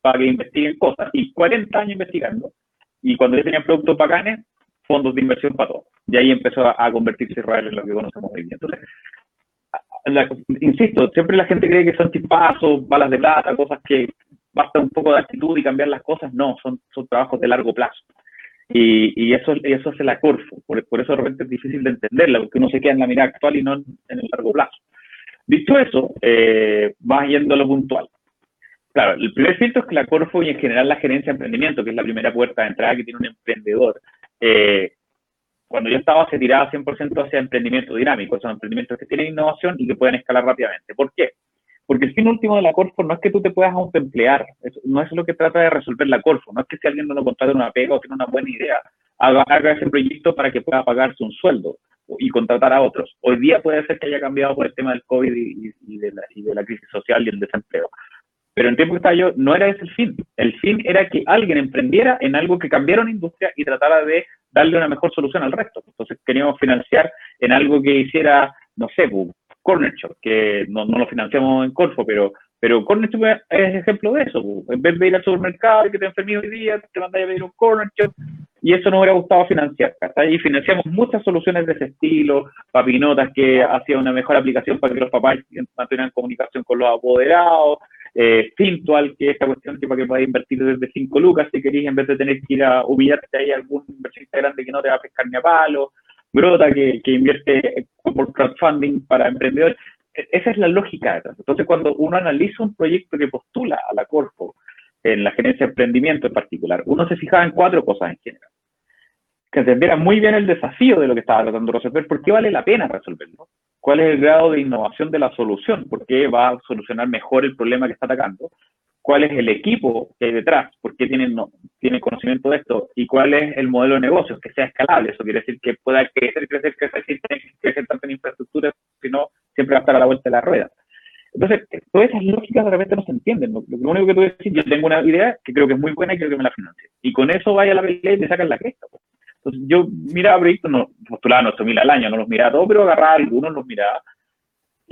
para que investiguen cosas. Y 40 años investigando, y cuando ya tenían productos bacanes, fondos de inversión para todo. Y ahí empezó a, convertirse Israel en lo que conocemos hoy. Entonces, insisto, siempre la gente cree que son tipazos, balas de plata, cosas que basta un poco de actitud y cambiar las cosas. No, son, son trabajos de largo plazo. Y, y eso, eso hace la Corfo. Por, por, eso de repente es difícil de entenderla, porque uno se queda en la mirada actual y no en, el largo plazo. Dicho eso, eh, va yendo a lo puntual. Claro, el primer filtro es que la Corfo y en general la gerencia de emprendimiento, que es la primera puerta de entrada que tiene un emprendedor, eh, cuando yo estaba se tiraba 100% hacia emprendimiento dinámico, son emprendimientos que tienen innovación y que pueden escalar rápidamente. ¿Por qué? Porque el fin último de la Corfo no es que tú te puedas autoemplear, no es lo que trata de resolver la Corfo, no es que si alguien no lo contrata una pega o tiene una buena idea, haga, haga ese proyecto para que pueda pagarse un sueldo y contratar a otros. Hoy día puede ser que haya cambiado por el tema del COVID y, de, la, y crisis social y el desempleo. Pero en tiempo que estaba yo, no era ese el fin. El fin era que alguien emprendiera en algo que cambiara una industria y tratara de darle una mejor solución al resto. Entonces queríamos financiar en algo que hiciera, no sé, pues, Corner Shop, que no, lo financiamos en Corfo, pero, pero Corner Shop es ejemplo de eso. En vez de ir al supermercado y que te enfermí hoy día, te mandáis a pedir un Corner Shop y eso nos hubiera gustado financiar. Y financiamos muchas soluciones de ese estilo, papinotas que hacía una mejor aplicación para que los papás mantuvieran comunicación con los apoderados, eh, Fintual, que es esta cuestión que para que puedas invertir desde 5 lucas si querés, en vez de tener que ir a humillarte ahí a algún inversionista grande que no te va a pescar ni a palo, Brota, que, que invierte por crowdfunding para emprendedores. E-, esa es la lógica. Entonces, cuando uno analiza un proyecto que postula a la Corpo, en la gerencia de emprendimiento en particular, uno se fijaba en cuatro cosas en general. Que entendiera muy bien el desafío de lo que estaba tratando de resolver, por qué vale la pena resolverlo, cuál es el grado de innovación de la solución, por qué va a solucionar mejor el problema que está atacando, cuál es el equipo que hay detrás, por qué tienen, no, tiene conocimiento de esto, y cuál es el modelo de negocio, que sea escalable. Eso quiere decir que pueda crecer, crecer, crecer, sin crecer tanto en infraestructura, sino siempre va a estar a la vuelta de la rueda. Entonces, todas esas lógicas de repente no se entienden. Lo, único que tú decir, yo tengo una idea que creo que es muy buena y quiero que me la financie. Y con eso vaya a la pelea y me sacan la cresta. Entonces, yo miraba proyectos, no, postulaba 8.000 al año, no los miraba todos, pero agarraba algunos, los miraba.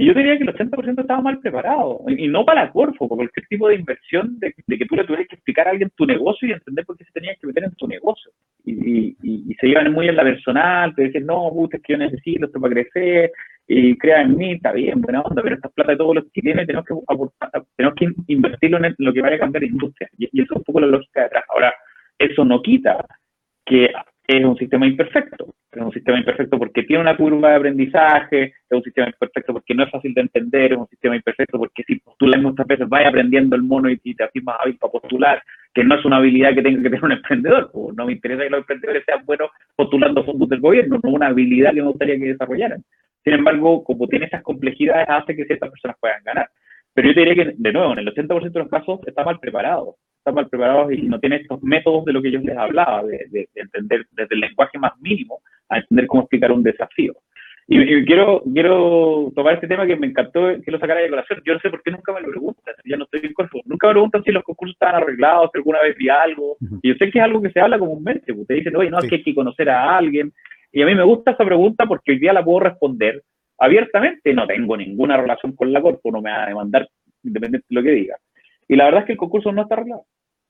Y yo diría que el 80% estaba mal preparado. Y no para Corfo, por cualquier tipo de inversión de, que tú le tuvieras que explicar a alguien tu negocio y entender por qué se tenía que meter en tu negocio. Y, se iban muy en la personal, te decían, no, puta, es que yo necesito esto para crecer, y crea en mí, está bien, buena onda, pero esta plata de todos los chilenos tenemos que, tenemos que invertirlo en lo que vaya a cambiar la industria. Y, y eso es un poco la lógica detrás. Ahora, eso no quita que es un sistema imperfecto. Es un sistema imperfecto porque tiene una curva de aprendizaje, es un sistema imperfecto porque no es fácil de entender, es un sistema imperfecto porque si postulas muchas veces vaya aprendiendo el mono y, te haces más hábil para postular, que no es una habilidad que tenga que tener un emprendedor. no me interesa que los emprendedores sean buenos postulando fondos del gobierno, no una habilidad que me gustaría que desarrollaran. Sin embargo, como tiene esas complejidades, hace que ciertas personas puedan ganar. Pero yo te diría que, de nuevo, en el 80% de los casos está mal preparado, está mal preparado y no tiene estos métodos de lo que yo les hablaba, de, de entender desde el lenguaje más mínimo a entender cómo explicar un desafío. Y, quiero, quiero tomar este tema que me encantó que lo sacara de colación. Yo no sé por qué nunca me lo preguntan, ya no estoy en corpo. Nunca me preguntan si los concursos estaban arreglados, si alguna vez vi algo. Y yo sé que es algo que se habla comúnmente. Pues, ustedes dicen, oye, no, es que hay que conocer a alguien. Y a mí me gusta esa pregunta porque hoy día la puedo responder abiertamente. No tengo ninguna relación con la Corpo, no me va a demandar independiente de lo que diga. Y la verdad es que el concurso no está arreglado.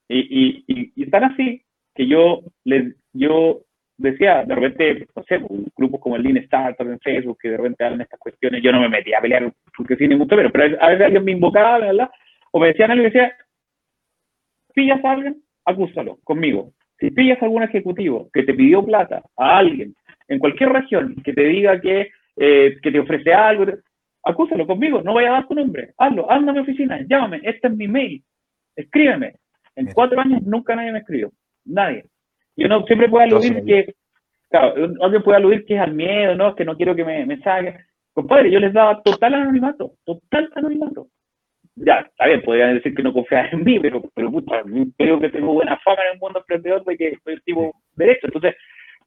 Y, y, y, están así que yo, les, yo decía, de repente, no sé, grupos como el Lean Startup en Facebook que de repente hablan estas cuestiones, yo no me metía a pelear porque sí ningún pero, pero a veces alguien me invocaba, ¿verdad? O me decían algo y decía, pillas a alguien, acúsalo conmigo. Si pillas a algún ejecutivo que te pidió plata a alguien en cualquier región que te diga que, eh, que te ofrece algo, acúsalo conmigo, no vaya a dar tu nombre, hazlo, anda a mi oficina, llámame, este es mi mail, escríbeme. En cuatro años nunca nadie me escribió, nadie. Y uno siempre puede aludir que, claro, alguien puede aludir que es al miedo, ¿no? Que no quiero que me, me saquen. Compadre, yo les daba total anonimato, total anonimato. Ya, está bien, podrían decir que no confiaban en mí, pero, pero puta, creo que tengo buena fama en el mundo emprendedor de que soy el tipo derecho. Entonces,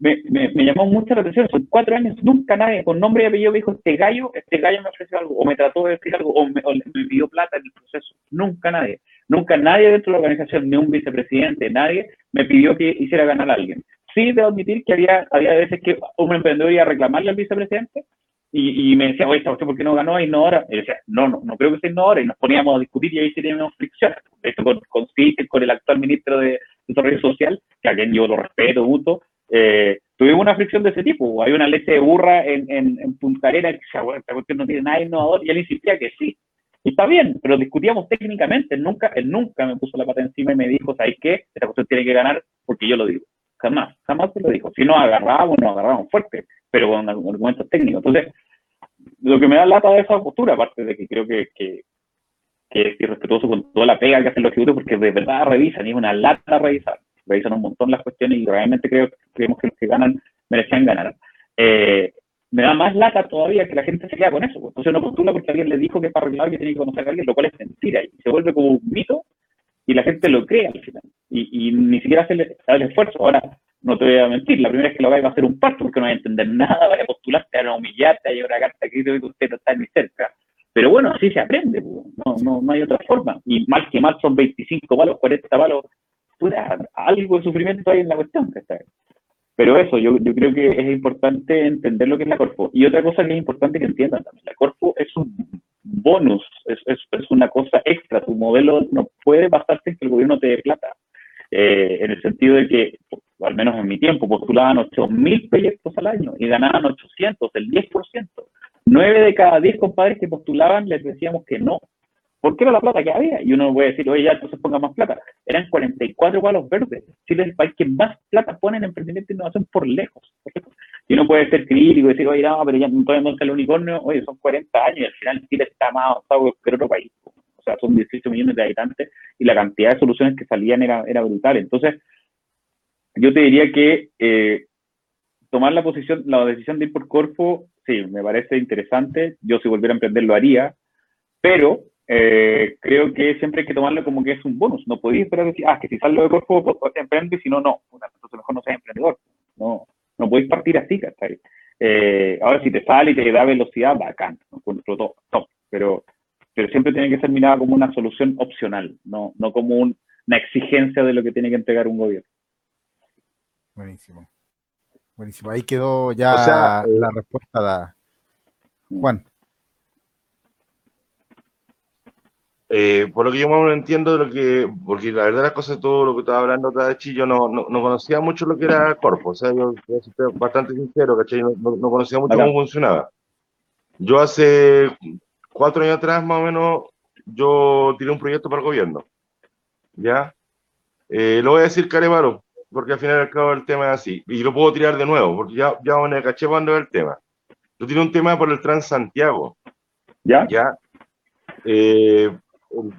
me, me, llamó mucho la atención. Son cuatro años, nunca nadie con nombre y apellido me dijo, este gallo, este gallo me ofreció algo, o me trató de decir algo, o me, pidió plata en el proceso. Nunca nadie. Nunca nadie dentro de la organización, ni un vicepresidente, nadie, me pidió que hiciera ganar a alguien. Sí, debo admitir que había, había veces que un emprendedor iba a reclamarle al vicepresidente y, y me decía, oye, ¿por qué no ganó a Innova? Y decía, no, no, no creo que sea Innova. Y nos poníamos a discutir y ahí sí teníamos fricción. Esto con, con, con el actual ministro de Desarrollo Social, que a quien yo lo respeto mucho, eh, tuvimos una fricción de ese tipo. Hay una leche de burra en, en, en Punta Arenas que esta cuestión no tiene nada innovador, y él insistía que sí. Y está bien, pero discutíamos técnicamente. Él nunca, él nunca me puso la pata encima y me dijo, ¿sabes qué? Esta cuestión tiene que ganar porque yo lo digo. Jamás, jamás se lo dijo. Si nos agarrábamos, nos agarrábamos fuerte, pero con argumentos técnicos. Entonces, lo que me da lata de esa postura, aparte de que creo que, que, es irrespetuoso con toda la pega que hacen los ejecutivos, porque de verdad revisan, y es una lata revisar revisan un montón las cuestiones y realmente creo, creemos que los que ganan merecían ganar. Eh, me da más lata todavía que la gente se queda con eso. Pues. Entonces no postula porque alguien le dijo que para arreglar que tiene que conocer a alguien, lo cual es mentira. Y se vuelve como un mito y la gente lo cree al final. Y, ni siquiera hace el, esfuerzo. Ahora, no te voy a mentir, la primera vez que lo va a ser un parto porque no vas a entender nada, vas a postularte, a humillarte, hay una carta que que usted no está ni cerca. Pero bueno, así se aprende, pues. no, no, no hay otra forma. Y mal que mal son 25 palos, 40 palos algo de sufrimiento hay en la cuestión. Pero eso, yo, creo que es importante entender lo que es la Corpo. Y otra cosa que es importante que entiendan también, la Corpo es un bonus, es, una cosa extra. Tu modelo no puede basarse en que el gobierno te dé plata. Eh, en el sentido de que, al menos en mi tiempo, postulaban 8.000 proyectos al año y ganaban 800, el 10%. Nueve de cada 10 compadres que postulaban les decíamos que no, porque era la plata que había. Y uno puede decir, oye, ya entonces ponga más plata. Eran 44 palos verdes. Chile es el país que más plata pone en emprendimiento e innovación por lejos. Y uno puede ser crítico y decir, oye, no, pero ya no podemos ser el unicornio. Oye, son 40 años y al final Chile está más avanzado que otro país. O sea, son 18 millones de habitantes y la cantidad de soluciones que salían era, era brutal. Entonces, yo te diría que eh, tomar la posición, la decisión de ir por Corfo, sí, me parece interesante. Yo si volviera a emprender lo haría, pero eh, creo que siempre hay que tomarlo como que es un bonus. No podéis esperar decir, ah, que si salgo de cuerpo pues, pues, emprende, si no, no. Entonces mejor no seas emprendedor. No, no podéis partir así, ¿cachai? Eh, ahora, si te sale y te da velocidad, bacán, ¿no? top, pero, pero siempre tiene que ser mirada como una solución opcional, no, no como una exigencia de lo que tiene que entregar un gobierno. Buenísimo. Buenísimo. Ahí quedó ya la respuesta de Juan. Eh, por lo que yo no entiendo, de lo que, porque la verdad las cosas, todo lo que estaba hablando Tadachi, yo no, no, no, conocía mucho lo que era Corpo, o sea, yo, yo bastante sincero, ¿cachai? No, no, conocía mucho cómo funcionaba. Yo hace cuatro años atrás, más o menos, yo tiré un proyecto para el gobierno, ¿ya? Eh, lo voy a decir carevaro, porque al final y al cabo el tema es así, y lo puedo tirar de nuevo, porque ya, ya me caché cuando es el tema. Yo tiré un tema por el Transantiago, ¿ya? ¿Ya? Eh,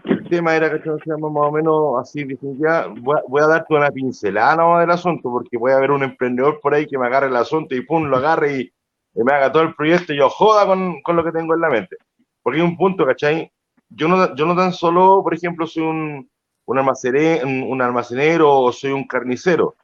el, tema era que más o menos así, ya voy, a, darte una pincelada del asunto, porque voy a ver un emprendedor por ahí que me agarre el asunto y pum, lo agarre y, me haga todo el proyecto y yo joda con, con, lo que tengo en la mente. Porque hay un punto, ¿cachai? yo no, yo no tan solo, por ejemplo, soy un, un, almacenero, un, almacenero o soy un carnicero.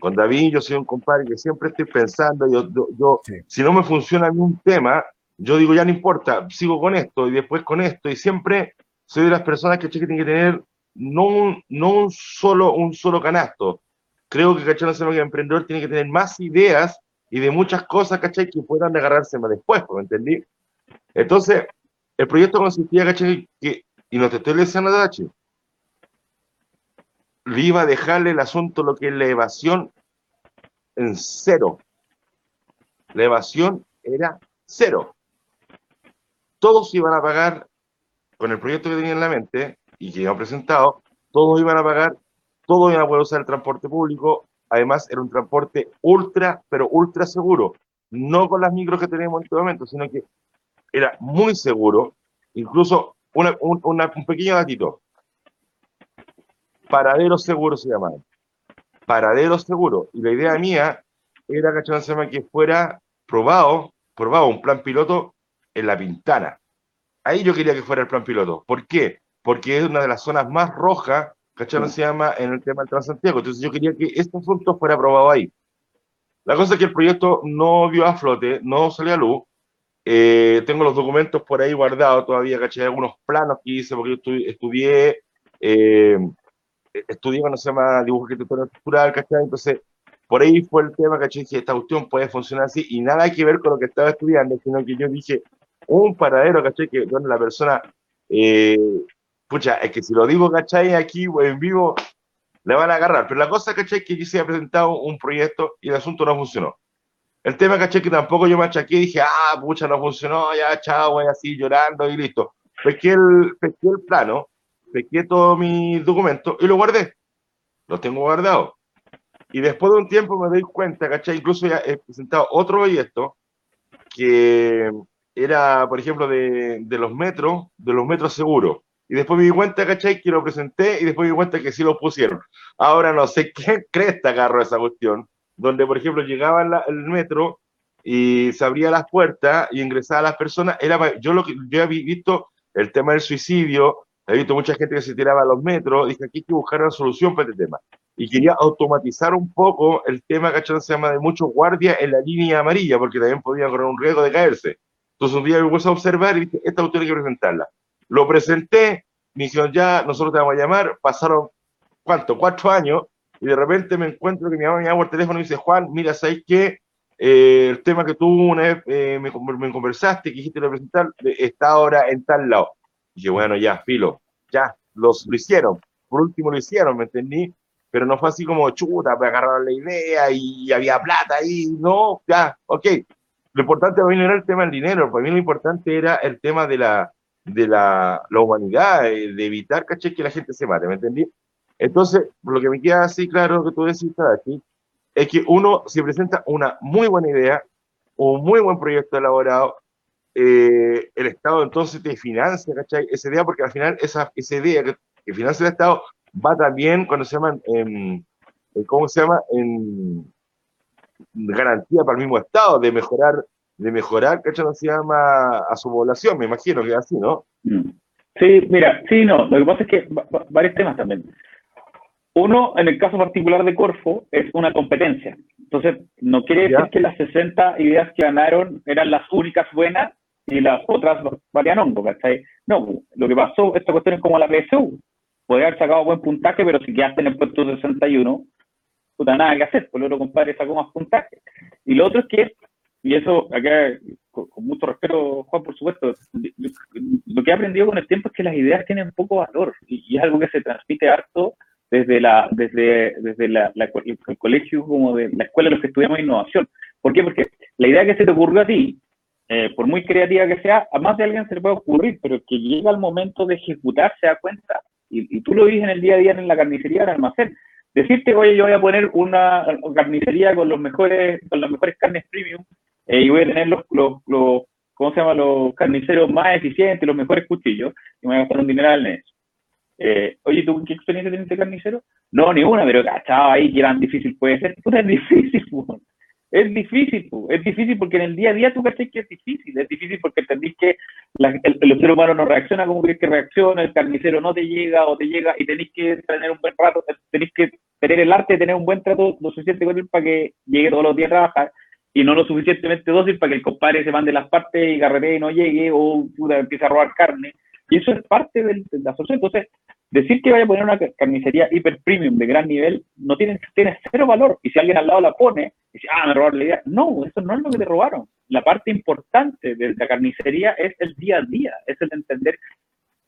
Con David yo soy un compadre que siempre estoy pensando, yo, yo, si no me funciona un tema, yo digo, ya no importa, sigo con esto y después con esto, y siempre soy de las personas que tienen que tener no un, no solo, un solo canasto. Creo que, ¿cachai? No el emprendedor tiene que tener más ideas y de muchas cosas, ¿cachai? Que puedan agarrarse más después, ¿me entendí? Entonces, el proyecto consistía, ¿cachai? Y no te estoy diciendo, Dachi, le iba a dejarle el asunto lo que es la evasión en cero. La evasión era cero. Todos iban a pagar con el proyecto que tenía en la mente y que iban presentado, todos iban a pagar, todos iban a poder usar el transporte público. Además, era un transporte ultra, pero ultra seguro. No con las micros que tenemos en este momento, sino que era muy seguro. Incluso un, pequeño datito. Paradero seguro se llamaba. Paradero seguro. Y la idea mía era, que fuera probado, probado un plan piloto en La Pintana. Ahí yo quería que fuera el plan piloto. ¿Por qué? Porque es una de las zonas más rojas, ¿cachai? Se llama en el tema del Transantiago. Entonces yo quería que este asunto fuera aprobado ahí. La cosa es que el proyecto no vio a flote, no salió a luz. Eh, tengo los documentos por ahí guardados todavía, ¿cachai? Algunos planos que hice, porque yo estudié, eh, estudié cuando se llama dibujo arquitectónico estructural, ¿cachai? Entonces, por ahí fue el tema, ¿cachai? Que esta cuestión puede funcionar así y nada que ver con lo que estaba estudiando, sino que yo dije, un paradero, ¿cachai? Que bueno, la persona, eh, pucha, es que si lo digo, ¿cachai? Aquí en vivo, le van a agarrar. Pero la cosa, ¿cachai? Que yo se ha presentado un proyecto y el asunto no funcionó. El tema, ¿cachai? Que tampoco yo me achaqué y dije, ah, pucha, no funcionó, ya, chao, voy así llorando y listo. Pesqué el, pesqué el plano, pesqué todos mis documentos y lo guardé. Los tengo guardados. Y después de un tiempo me doy cuenta, ¿cachai? Incluso ya he presentado otro proyecto que era, por ejemplo, de, de, los metros, de los metros seguros. Y después me di cuenta, ¿cachai? Que lo presenté y después me di cuenta que sí lo pusieron. Ahora no sé <laughs> qué cresta agarró esa cuestión, donde, por ejemplo, llegaba el metro y se abría las puertas y ingresaban las personas. Era, yo lo que yo había visto el tema del suicidio, he visto mucha gente que se tiraba a los metros, dije, aquí hay que buscar una solución para este tema. Y quería automatizar un poco el tema, ¿cachai? Se llama de muchos guardias en la línea amarilla, porque también podían correr un riesgo de caerse. Entonces un día me puse a observar y dije, esta cuestión hay que presentarla. Lo presenté, me dijeron, ya, nosotros te vamos a llamar, pasaron, ¿cuánto? Cuatro años, y de repente me encuentro que mi mamá me llama por teléfono y dice, Juan, mira, ¿sabes qué? Eh, el tema que tú una vez eh, me, me, conversaste, que dijiste presentar, está ahora en tal lado. Y dije, bueno, ya, filo, ya, los, lo hicieron. Por último lo hicieron, ¿me entendí? Pero no fue así como chuta, me agarraron la idea y había plata ahí, no, ya, ok, lo importante para mí no era el tema del dinero, para mí lo importante era el tema de la, de la, la humanidad, eh, de evitar, caché, que la gente se mate, ¿me entendí? Entonces, lo que me queda así claro, que tú decís aquí, es que uno, si presenta una muy buena idea, un muy buen proyecto elaborado, eh, el Estado entonces te financia, ¿cachai? Esa idea, porque al final esa, esa idea que, financia el Estado va también cuando se llama, en, ¿cómo se llama? En, garantía para el mismo Estado de mejorar, de mejorar, ¿cachai? Se llama a su población, me imagino que es así, ¿no? Mm. Sí, mira, sí, no, lo que pasa es que varios temas también. Uno, en el caso particular de Corfo, es una competencia. Entonces, no quiere decir que las 60 ideas que ganaron eran las únicas buenas y las otras valían hongo, ¿cachai? No, lo que pasó, esta cuestión es como la PSU. Podría haber sacado buen puntaje, pero si quedaste en el puesto 61, puta, nada que hacer, pues el otro compadre sacó más puntaje. Y lo otro es que, y eso acá, con, mucho respeto, Juan, por supuesto, lo que he aprendido con el tiempo es que las ideas tienen poco valor y, es algo que se transmite harto desde la desde desde la, el colegio como de la escuela de los que estudiamos innovación. ¿Por qué? Porque la idea que se te ocurrió a ti, eh, por muy creativa que sea, a más de alguien se le puede ocurrir, pero que llega el momento de ejecutar se da cuenta, y, y tú lo dices en el día a día en la carnicería, en el almacén, decirte, oye, yo voy a poner una carnicería con los mejores, con las mejores carnes premium, eh, y voy a tener los, los, los, ¿cómo se llama? Los carniceros más eficientes, los mejores cuchillos, y me voy a gastar un dineral en eso. Eh, oye, ¿tú qué experiencia tienes de carnicero? No, ni una, pero cachado ahí, que tan difícil puede ser. <laughs> Puta, es difícil, Es difícil, es difícil porque en el día a día tú crees que es difícil, es difícil porque entendís que el, ser humano no reacciona como que reacciona, el carnicero no te llega o te llega y tenés que tener un buen rato, tenés que tener el arte de tener un buen trato lo suficiente con él para que llegue todos los días a trabajar y no lo suficientemente dócil para que el compadre se mande las partes y carretee y no llegue o puta, empiece a robar carne. Y eso es parte de la solución. Entonces, decir que vaya a poner una carnicería hiper premium de gran nivel no tiene, tiene cero valor. Y si alguien al lado la pone, dice, ah, me robaron la idea. No, eso no es lo que te robaron. La parte importante de la carnicería es el día a día, es el entender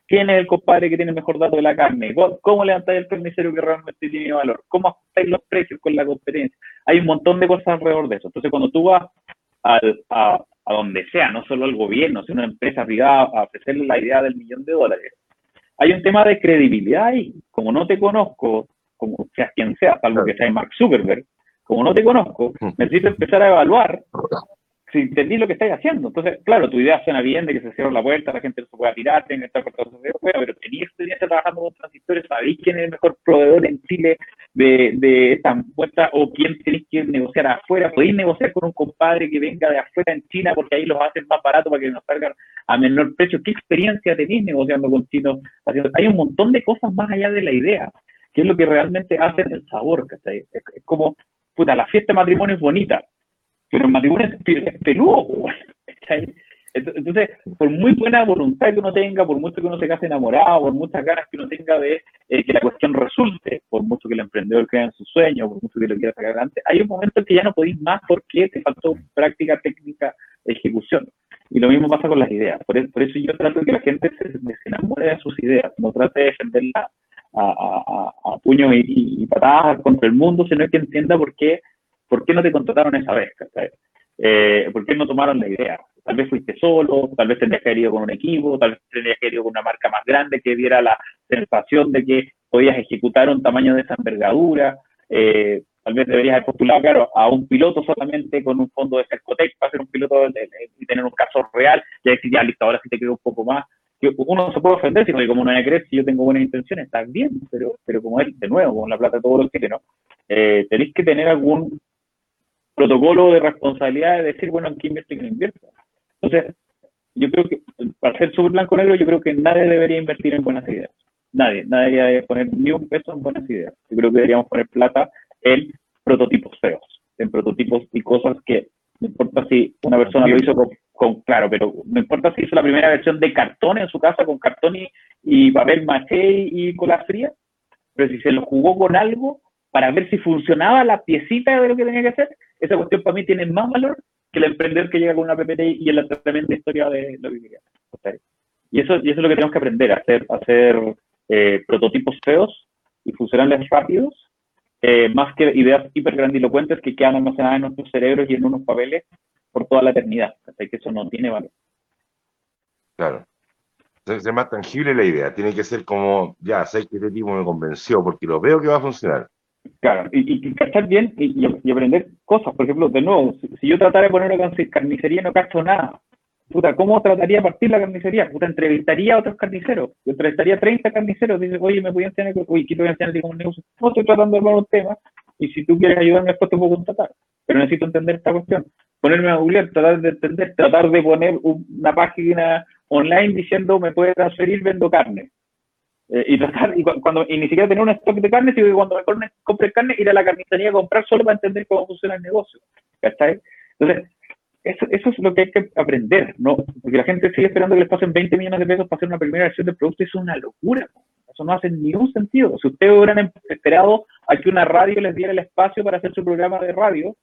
quién es el compadre que tiene el mejor dato de la carne, cómo levantáis el carnicero que realmente tiene valor, cómo ajustáis los precios con la competencia. Hay un montón de cosas alrededor de eso. Entonces, cuando tú vas a, a, donde sea, no solo al gobierno, sino a una empresa privada, a ofrecerle la idea del millón de dólares, hay un tema de credibilidad ahí. Como no te conozco, como seas quien sea, salvo que sea Mark Zuckerberg, como no te conozco, necesito empezar a evaluar si entendí lo que estáis haciendo. Entonces, claro, tu idea suena bien de que se cierra la puerta, la gente no se pueda tirar, tenga que estar cortado pero tenéis experiencia trabajando con transistores, sabéis quién es el mejor proveedor en Chile de, de esta puerta o quién tenéis que negociar afuera. Podéis negociar con un compadre que venga de afuera en China porque ahí los hacen más barato para que nos salgan a menor precio. ¿Qué experiencia tenéis negociando con chinos? Hay un montón de cosas más allá de la idea, que es lo que realmente hacen el sabor. Es, es como, puta, la fiesta de matrimonio es bonita, pero el matrimonio es peludo. Entonces, por muy buena voluntad que uno tenga, por mucho que uno se case enamorado, por muchas ganas que uno tenga de eh, que la cuestión resulte, por mucho que el emprendedor crea en su sueño, por mucho que lo quiera sacar adelante, hay un momento en que ya no podéis más porque te faltó práctica, técnica, ejecución. Y lo mismo pasa con las ideas. Por, eso, yo trato de que la gente se, enamore de sus ideas, no trate de defenderlas a, a, puños y, patadas contra el mundo, sino que entienda por qué, por qué no te contrataron esa vez, eh, ¿Por qué no tomaron la idea? Tal vez fuiste solo, tal vez tendrías que haber ido con un equipo, tal vez tendrías que haber ido con una marca más grande que diera la sensación de que podías ejecutar un tamaño de esa envergadura. Eh, tal vez deberías haber postulado, claro, a un piloto solamente con un fondo de Cercotec para ser un piloto y tener un caso real, y decir, ya, listo, ahora sí te quedo un poco más. Uno se puede ofender, sino que como no me crees, si yo tengo buenas intenciones, está bien, pero, pero como él, de nuevo, con la plata de todos los chilenos, eh, tenéis que tener algún protocolo de responsabilidad de decir, bueno, en qué invierto y qué no invierto. Entonces, yo creo que, para ser súper blanco-negro, yo creo que nadie debería invertir en buenas ideas. Nadie, nadie debería poner ni un peso en buenas ideas. Yo creo que deberíamos poner plata en prototipos feos, en prototipos y cosas que no importa si una persona lo hizo con, claro, pero no importa si hizo la primera versión de cartón en su casa con cartón y, papel maché y cola fría, pero si se lo jugó con algo para ver si funcionaba la piecita de lo que tenía que hacer, esa cuestión para mí tiene más valor que el emprendedor que llega con una PPT y la tremenda historia de lo que quería. Y eso, y eso es lo que tenemos que aprender, hacer, hacer eh, prototipos feos y funcionales rápidos, eh, más que ideas hiper grandilocuentes que quedan almacenadas en nuestros cerebros y en unos papeles por toda la eternidad. Así que eso no tiene valor. Claro. Es más tangible la idea. Tiene que ser como, ya, sé que este tipo me convenció porque lo veo que va a funcionar. Claro, y, y cachar bien y, aprender cosas. Por ejemplo, de nuevo, si, yo tratara de poner una carnicería y no cacho nada, puta, ¿cómo trataría de partir la carnicería? Puta, entrevistaría a otros carniceros. Yo entrevistaría a 30 carniceros. Dice, oye, ¿me voy a enseñar? Oye, ¿qué te voy enseñar un negocio? No estoy tratando de armar un tema y si tú quieres ayudarme, después te puedo contratar. Pero necesito entender esta cuestión. Ponerme a googlear, tratar de entender, tratar de poner una página online diciendo, me puede transferir, vendo carne eh, y tratar, y cuando y ni siquiera tener un stock de carne, sino que cuando me compre carne, ir a la carnicería a comprar solo para entender cómo funciona el negocio. ¿Cachai? Entonces, eso, eso es lo que hay que aprender, ¿no? Porque la gente sigue esperando que les pasen 20 millones de pesos para hacer una primera versión del producto, eso es una locura. Eso no hace ningún sentido. Si ustedes hubieran em, esperado a que una radio les diera el espacio para hacer su programa de radio,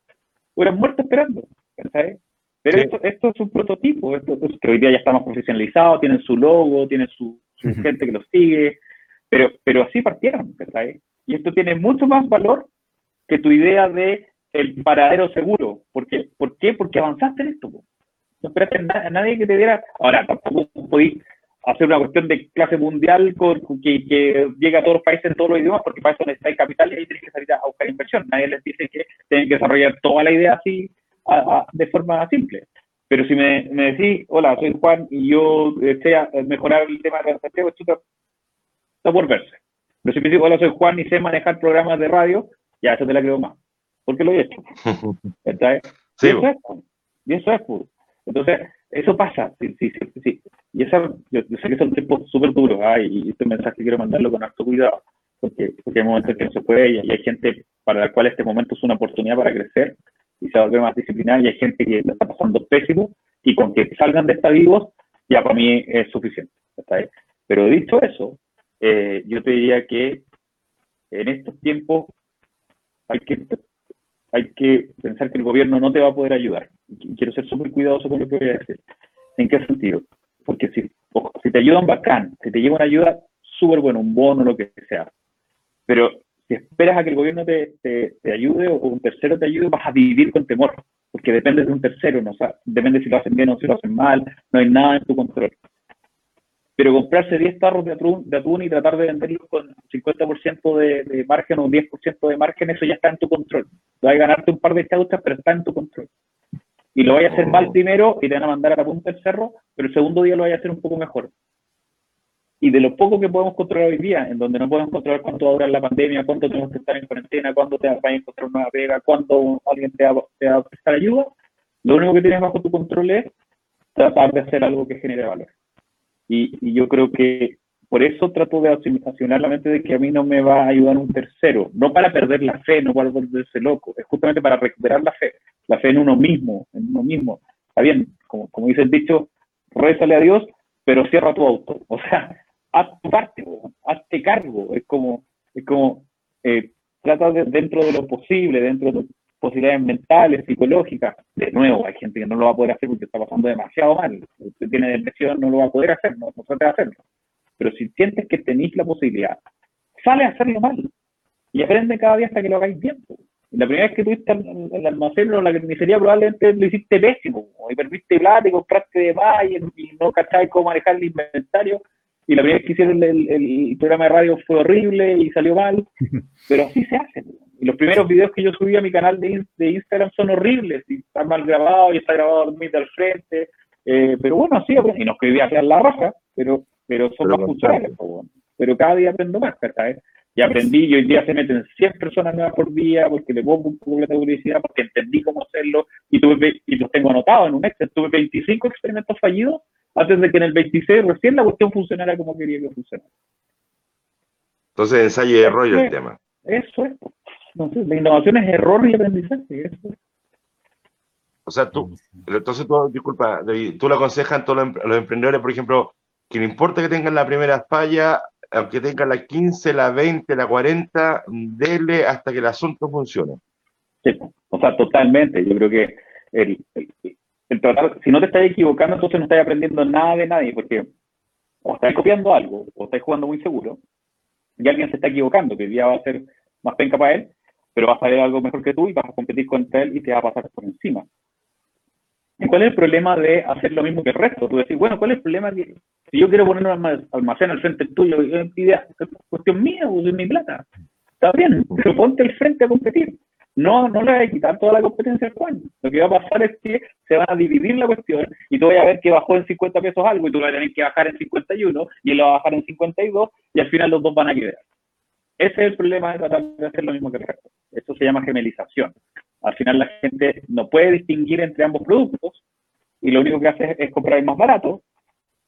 hubieran muerto esperando. ¿cachai? Pero esto, esto es un prototipo, esto, que hoy día ya está más profesionalizado, tienen su logo, tienen su, gente que los sigue, pero, pero así partieron, ¿verdad? Y esto tiene mucho más valor que tu idea de el paradero seguro. ¿Por qué? ¿Por qué? Porque avanzaste en esto. No esperaste a nadie que te diera. Ahora, tampoco podéis hacer una cuestión de clase mundial con, que, que llegue a todos los países en todos los idiomas, porque para eso necesitáis capital y ahí tienes que salir a buscar inversión. Nadie les dice que tienen que desarrollar toda la idea así de forma simple. Pero si me, me, decís, hola, soy Juan y yo deseo mejorar el tema de la está por verse. Pero si me decís, hola, soy Juan y sé manejar programas de radio, ya eso te la creo más. porque lo he hecho. <laughs> Sí, y eso es, y eso es, entonces, eso pasa, sí, sí, sí, Y esa, yo, sé que son tiempos súper duros, ¿ah? y, este mensaje quiero mandarlo con harto cuidado, porque, porque hay momentos que no se puede, y, hay gente para la cual este momento es una oportunidad para crecer y se vuelve más disciplinada, y hay gente que está pasando pésimo, y con que salgan de esta vivos, ya para mí es suficiente. Pero dicho eso, eh, yo te diría que en estos tiempos hay que, hay que pensar que el gobierno no te va a poder ayudar. Quiero ser súper cuidadoso con lo que voy a decir. ¿En qué sentido? Porque si, si te ayudan bacán, si te llega una ayuda súper buena, un bono, lo que sea, pero si esperas a que el gobierno te, te, ayude o un tercero te ayude, vas a vivir con temor, porque depende de un tercero, ¿no? depende si lo hacen bien o si lo hacen mal, no hay nada en tu control. Pero comprarse 10 tarros de atún, de atún y tratar de venderlos con 50% de, de, margen o un 10% de margen, eso ya está en tu control. Vas a ganarte un par de chautas, pero está en tu control. Y lo vaya a hacer mal oh. primero y te van a mandar a la punta del cerro, pero el segundo día lo vaya a hacer un poco mejor. Y de lo poco que podemos controlar hoy día, en donde no podemos controlar cuánto va a durar la pandemia, cuánto tenemos que estar en cuarentena, cuándo te vas a encontrar una pega, cuándo alguien te va, te va a prestar ayuda, lo único que tienes bajo tu control es tratar de hacer algo que genere valor. Y, yo creo que por eso trato de accionar la mente de que a mí no me va a ayudar un tercero, no para perder la fe, no para volverse loco, es justamente para recuperar la fe, la fe en uno mismo, en uno mismo. Está bien, como, como dice el dicho, rézale a Dios, pero cierra tu auto. <laughs> O sea, haz tu parte, hazte cargo. Es como, es como eh, trata dentro de lo posible, dentro de posibilidades mentales, psicológicas. De nuevo, hay gente que no lo va a poder hacer porque está pasando demasiado mal. Usted tiene depresión, no lo va a poder hacer, no, no trate de hacerlo. Pero si sientes que tenéis la posibilidad, sale a hacerlo mal y aprende cada día hasta que lo hagáis bien. La primera vez que tuviste el, almacén o la carnicería probablemente lo hiciste pésimo, y perdiste plata y compraste de más y, no cacháis cómo manejar el inventario. Y la primera vez que hicieron el, el, programa de radio fue horrible y salió mal, <laughs> pero así se hace. Y los primeros videos que yo subí a mi canal de, de Instagram son horribles, y están mal grabados y está grabado dormir al frente. Eh, pero bueno, sí, y no escribí a la raja, pero, pero son más culturales. Pero cada día aprendo más, ¿verdad? Y aprendí, y hoy día se meten 100 personas nuevas por día, porque le pongo un poco de publicidad, porque entendí cómo hacerlo, y, tuve, y los tengo anotados en un Excel. Tuve 25 experimentos fallidos antes de que en el 26 recién la cuestión funcionara como quería que funcionara. Entonces, ensayo y error el tema. Eso es. Entonces, la innovación es error y aprendizaje. O sea, tú, entonces tú, disculpa, tú le aconsejas a todos los emprendedores, por ejemplo, que no importa que tengan la primera falla, aunque tengan la 15, la 20, la 40, dele hasta que el asunto funcione. O sea, totalmente. Yo creo que el, el, tratar, si no te estás equivocando, entonces no estás aprendiendo nada de nadie, porque o estás copiando algo, o estás jugando muy seguro, y alguien se está equivocando, que día va a ser más penca para él, pero vas a ver algo mejor que tú y vas a competir contra él y te va a pasar por encima. ¿Y cuál es el problema de hacer lo mismo que el resto? Tú decís, bueno, ¿cuál es el problema? Que, si yo quiero poner un almacén al frente tuyo, es idea, es cuestión mía, o de mi plata. Está bien, pero ponte al frente a competir. No, no le vas a quitar toda la competencia al Juan. Lo que va a pasar es que se van a dividir la cuestión y tú vas a ver que bajó en 50 pesos algo y tú lo vas a tener que bajar en 51 y él lo va a bajar en 52 y al final los dos van a quedar. Ese es el problema de tratar de hacer lo mismo que el resto. Eso se llama gemelización. Al final la gente no puede distinguir entre ambos productos y lo único que hace es, comprar el más barato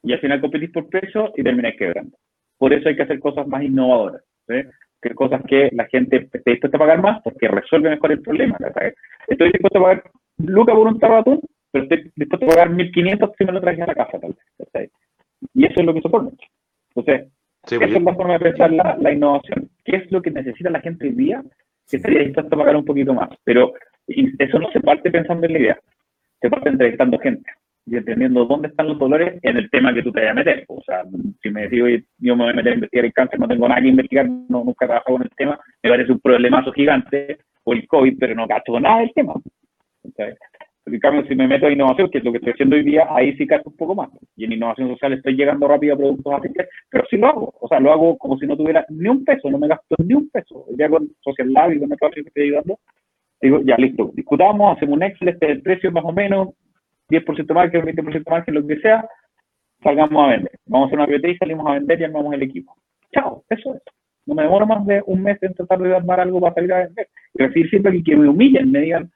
y al final competís por precio y termináis quebrando. Por eso hay que hacer cosas más innovadoras. Que cosas que la gente esté dispuesta a pagar más porque resuelve mejor el problema. Estoy dispuesto a pagar lucas por un tarro pero estoy dispuesto a pagar 1.500 si me lo traes a la casa. Tal vez, y eso es lo que supone. Entonces, esa pues es la forma de pensar la, innovación. ¿Qué es lo que necesita la gente hoy día? Que estaría dispuesto a pagar un poquito más. Pero eso no se parte pensando en la idea. Se parte entrevistando gente y entendiendo dónde están los dolores en el tema que tú te vayas a meter. O sea, si me decís, yo me voy a meter a investigar el cáncer, no tengo nada que investigar, no, nunca he trabajado con el tema, me parece un problemazo gigante, o el COVID, pero no cacho nada del tema. En cambio, si me meto a innovación, que es lo que estoy haciendo hoy día, ahí sí cacho un poco más. Y en innovación social estoy llegando rápido a productos así pero sí lo hago. O sea, lo hago como si no tuviera ni un peso, no me gasto ni un peso. Día con Social Lab y con otro que estoy ayudando, digo, ya listo, discutamos, hacemos un Excel, este es el precio más o menos, 10% más que 20% más que lo que sea, salgamos a vender. Vamos a hacer una PT y salimos a vender y armamos el equipo. Chao, eso es. No me demoro más de un mes en tratar de armar algo para salir a vender. Y recibir siempre que me humillen, me digan,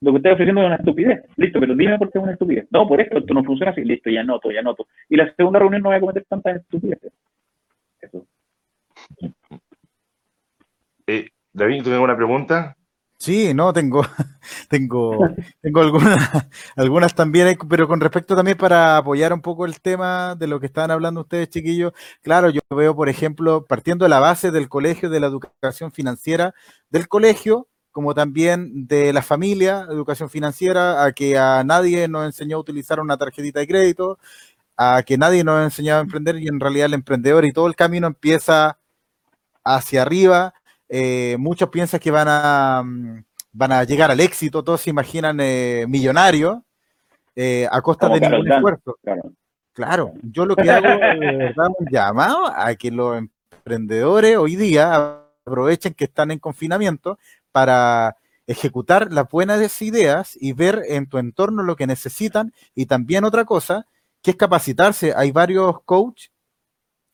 lo que estoy ofreciendo es una estupidez. Listo, pero dime por qué es una estupidez. No, por esto, esto no funciona así. Listo, ya noto, ya noto. Y la segunda reunión no voy a cometer tantas estupideces. Eso. Eh, David, ¿tú tienes una pregunta? Sí, no, tengo, <laughs> tengo, tengo algunas, <laughs> algunas también, pero con respecto también para apoyar un poco el tema de lo que estaban hablando ustedes, chiquillos. Claro, yo veo, por ejemplo, partiendo de la base del colegio, de la educación financiera del colegio, como también de la familia, educación financiera, a que a nadie nos enseñó a utilizar una tarjetita de crédito, a que nadie nos enseñado a emprender y en realidad el emprendedor y todo el camino empieza hacia arriba eh, muchos piensan que van a, mm, van a llegar al éxito, todos se imaginan eh, millonarios eh, a costa de ningún esfuerzo. Claro. yo lo que hago es un llamado a que los emprendedores hoy día aprovechen que están en confinamiento para ejecutar las buenas ideas y ver en tu entorno lo que necesitan y también otra cosa, que es capacitarse. Hay varios coaches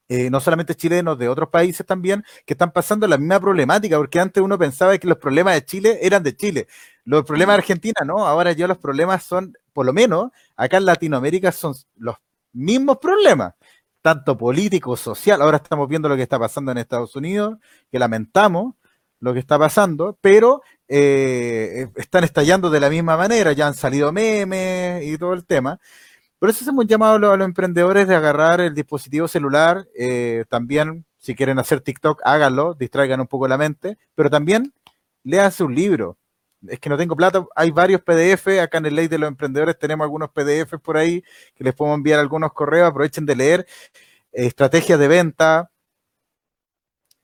eh, no solamente chilenos, de otros países también, que están pasando la misma problemática, porque antes uno pensaba que los problemas de Chile eran de Chile. Los problemas de Argentina, no, ahora ya los problemas son, por lo menos, acá en Latinoamérica son los mismos problemas, tanto político, social, ahora estamos viendo lo que está pasando en Estados Unidos, que lamentamos lo que está pasando, pero eh, están estallando de la misma manera, ya han salido memes y todo el tema. Por eso hemos llamado a los, emprendedores de agarrar el dispositivo celular. Eh, también, si quieren hacer TikTok, háganlo, distraigan un poco la mente, pero también léanse un libro. Es que no tengo plata, hay varios PDF, acá en el Ley de los Emprendedores tenemos algunos PDF por ahí que les puedo enviar algunos correos, aprovechen de leer. estrategias de venta,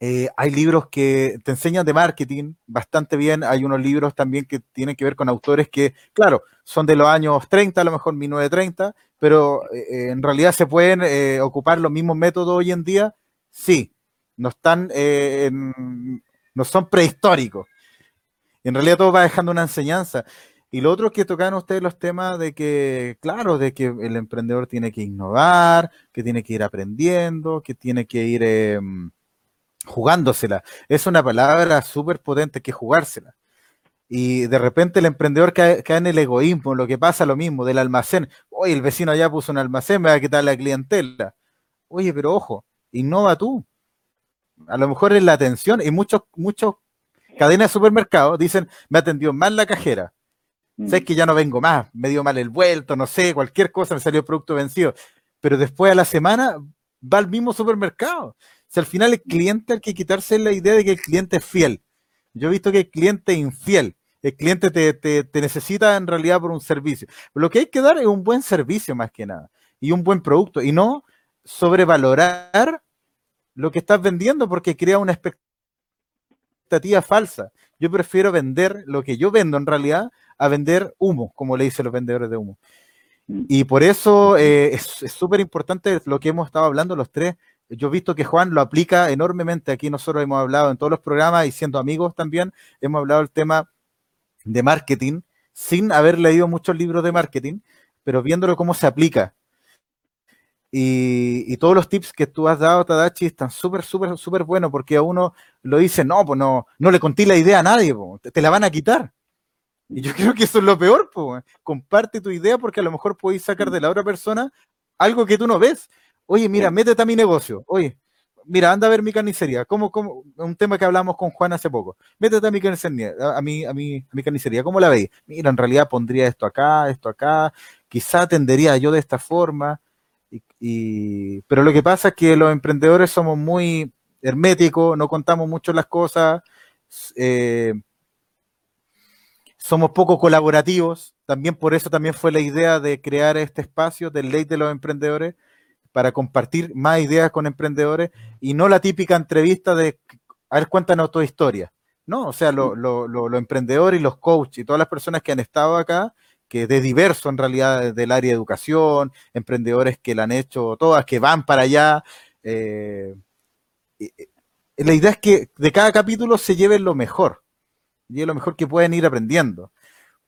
eh, hay libros que te enseñan de marketing bastante bien. Hay unos libros también que tienen que ver con autores que, claro, son de los años 30, a lo mejor 1930, pero eh, en realidad se pueden eh, ocupar los mismos métodos hoy en día. Sí, no están, no son prehistóricos. En realidad todo va dejando una enseñanza. Y lo otro es que tocan ustedes los temas de que, claro, de que el emprendedor tiene que innovar, que tiene que ir aprendiendo, que tiene que ir em, jugándosela. Es una palabra súper potente que jugársela. Y de repente el emprendedor cae, en el egoísmo, lo que pasa lo mismo, del almacén. Oye, el vecino allá puso un almacén, me va a quitar la clientela. Oye, pero ojo, innova tú. A lo mejor es la atención y muchos, muchos cadenas de supermercados dicen, me atendió mal la cajera. Mm. Sé que ya no vengo más, me dio mal el vuelto, no sé, cualquier cosa, me salió producto vencido. Pero después a la semana va al mismo supermercado. Si al final el cliente hay que quitarse la idea de que el cliente es fiel. Yo he visto que el cliente es infiel. El cliente te, necesita en realidad por un servicio. lo que hay que dar es un buen servicio más que nada. Y un buen producto. Y no sobrevalorar lo que estás vendiendo porque crea una expectativa falsa. Yo prefiero vender lo que yo vendo en realidad a vender humo, como le dicen los vendedores de humo. Y por eso eh, es súper importante lo que hemos estado hablando los tres, yo he visto que Juan lo aplica enormemente. Aquí nosotros hemos hablado en todos los programas y siendo amigos también, hemos hablado del tema de marketing sin haber leído muchos libros de marketing, pero viéndolo cómo se aplica. Y, todos los tips que tú has dado, Tadachi, están súper, súper, súper buenos porque a uno lo dice, no, pues no, no le conté la idea a nadie, te, la van a quitar. Y yo <laughs> creo que eso es lo peor, pues. comparte tu idea porque a lo mejor podéis sacar de la otra persona algo que tú no ves. Oye, mira, métete a mi negocio. Oye, mira, anda a ver mi carnicería. ¿Cómo, cómo? Un tema que hablamos con Juan hace poco. Métete a mi carnicería, a mi, a mi, mi carnicería. ¿Cómo la veis? Mira, en realidad pondría esto acá, esto acá. Quizá atendería yo de esta forma. Y, pero lo que pasa es que los emprendedores somos muy herméticos, no contamos mucho las cosas. Eh, somos poco colaborativos. También por eso también fue la idea de crear este espacio del ley de los emprendedores para compartir más ideas con emprendedores y no la típica entrevista de, a ver, cuéntanos tu historia. No, o sea, los emprendedores y los coaches y todas las personas que han estado acá, que de diverso en realidad del área de educación, emprendedores que la han hecho todas, que van para allá. Eh, la idea es que de cada capítulo se lleven lo mejor, y lo mejor que pueden ir aprendiendo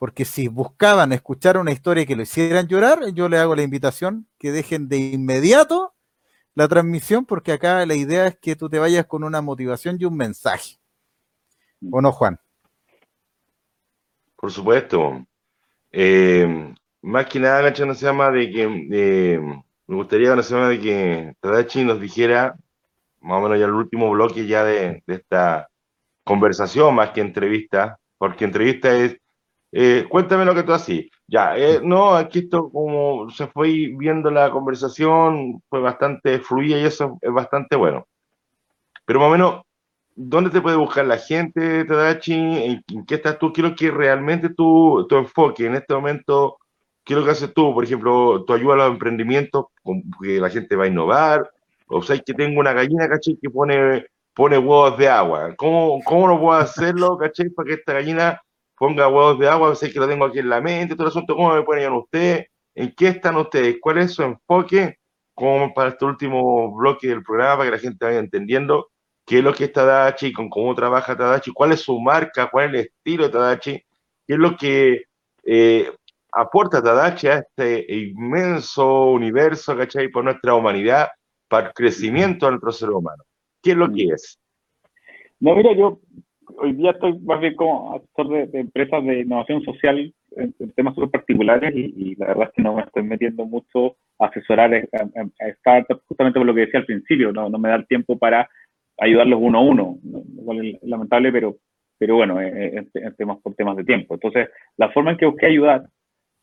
porque si buscaban escuchar una historia que lo hicieran llorar, yo le hago la invitación que dejen de inmediato la transmisión porque acá la idea es que tú te vayas con una motivación y un mensaje. ¿O no, Juan? Por supuesto. Eh, más que nada, no se llama de que me gustaría no se llama de que Tadachi nos dijera, más o menos ya el último bloque ya de esta conversación, más que entrevista, porque entrevista es, eh, cuéntame lo que tú haces. Ya, eh, no, aquí esto como se fue viendo la conversación, fue bastante fluida y eso es bastante bueno. Pero más o menos, ¿dónde te puede buscar la gente, Tadachi? ¿En, qué estás tú? Quiero que realmente tu, tu enfoque en este momento, ¿qué es lo que haces tú? Por ejemplo, tu ayuda a los emprendimientos, que la gente va a innovar, o sea, que tengo una gallina, ¿cachai? Que pone, pone huevos de agua. ¿Cómo, cómo no puedo hacerlo, ¿cachai? Para que esta gallina ponga huevos de agua, sé que lo tengo aquí en la mente, todo el asunto, ¿cómo me ponen ustedes? ¿En qué están ustedes? ¿Cuál es su enfoque? Como para este último bloque del programa, para que la gente vaya entendiendo qué es lo que es Tadachi, con cómo trabaja Tadachi, cuál es su marca, cuál es el estilo de Tadachi, qué es lo que eh, aporta Tadachi a este inmenso universo, ¿cachai? Por nuestra humanidad, para el crecimiento de nuestro ser humano. ¿Qué es lo que es? No, mira, yo hoy día estoy más bien como asesor de, empresas de innovación social en, temas súper particulares y, la verdad es que no me estoy metiendo mucho a asesorar a, startups justamente por lo que decía al principio, no, no me da el tiempo para ayudarlos uno a uno, es lamentable, pero, pero bueno, en, temas, por temas de tiempo. Entonces, la forma en que busqué ayudar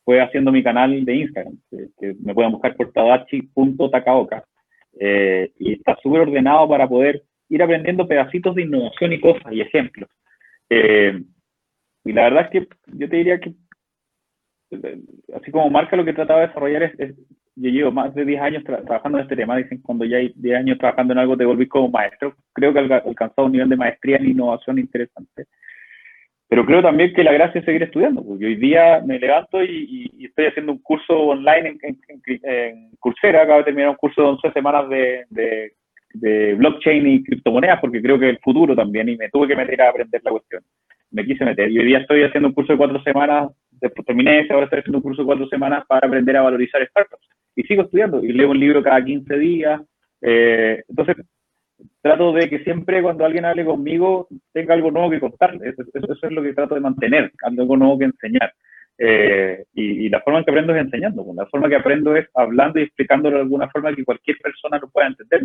fue haciendo mi canal de Instagram, que, me pueden buscar por tadachi.takaoka, eh, y está súper ordenado para poder ir aprendiendo pedacitos de innovación y cosas y ejemplos. Eh, y la verdad es que yo te diría que, así como marca lo que trataba de desarrollar es, yo llevo más de 10 años trabajando en este tema, dicen cuando ya hay 10 años trabajando en algo te volvís como maestro. Creo que he alcanzado un nivel de maestría en innovación interesante. Pero creo también que la gracia es seguir estudiando, porque hoy día me levanto y, estoy haciendo un curso online en, en, Coursera, acabo de terminar un curso de 11 semanas de blockchain y criptomonedas porque creo que el futuro también y me tuve que meter a aprender la cuestión. Me quise meter y hoy día estoy haciendo un curso de cuatro semanas, después terminé ese, ahora estoy haciendo un curso de cuatro semanas para aprender a valorizar startups. Y sigo estudiando y leo un libro cada 15 días. Eh, entonces, trato de que siempre cuando alguien hable conmigo tenga algo nuevo que contarle. Eso es lo que trato de mantener, algo nuevo que enseñar. Eh, y, la forma en que aprendo es enseñando. Pues. La forma que aprendo es hablando y explicándolo de alguna forma que cualquier persona lo pueda entender.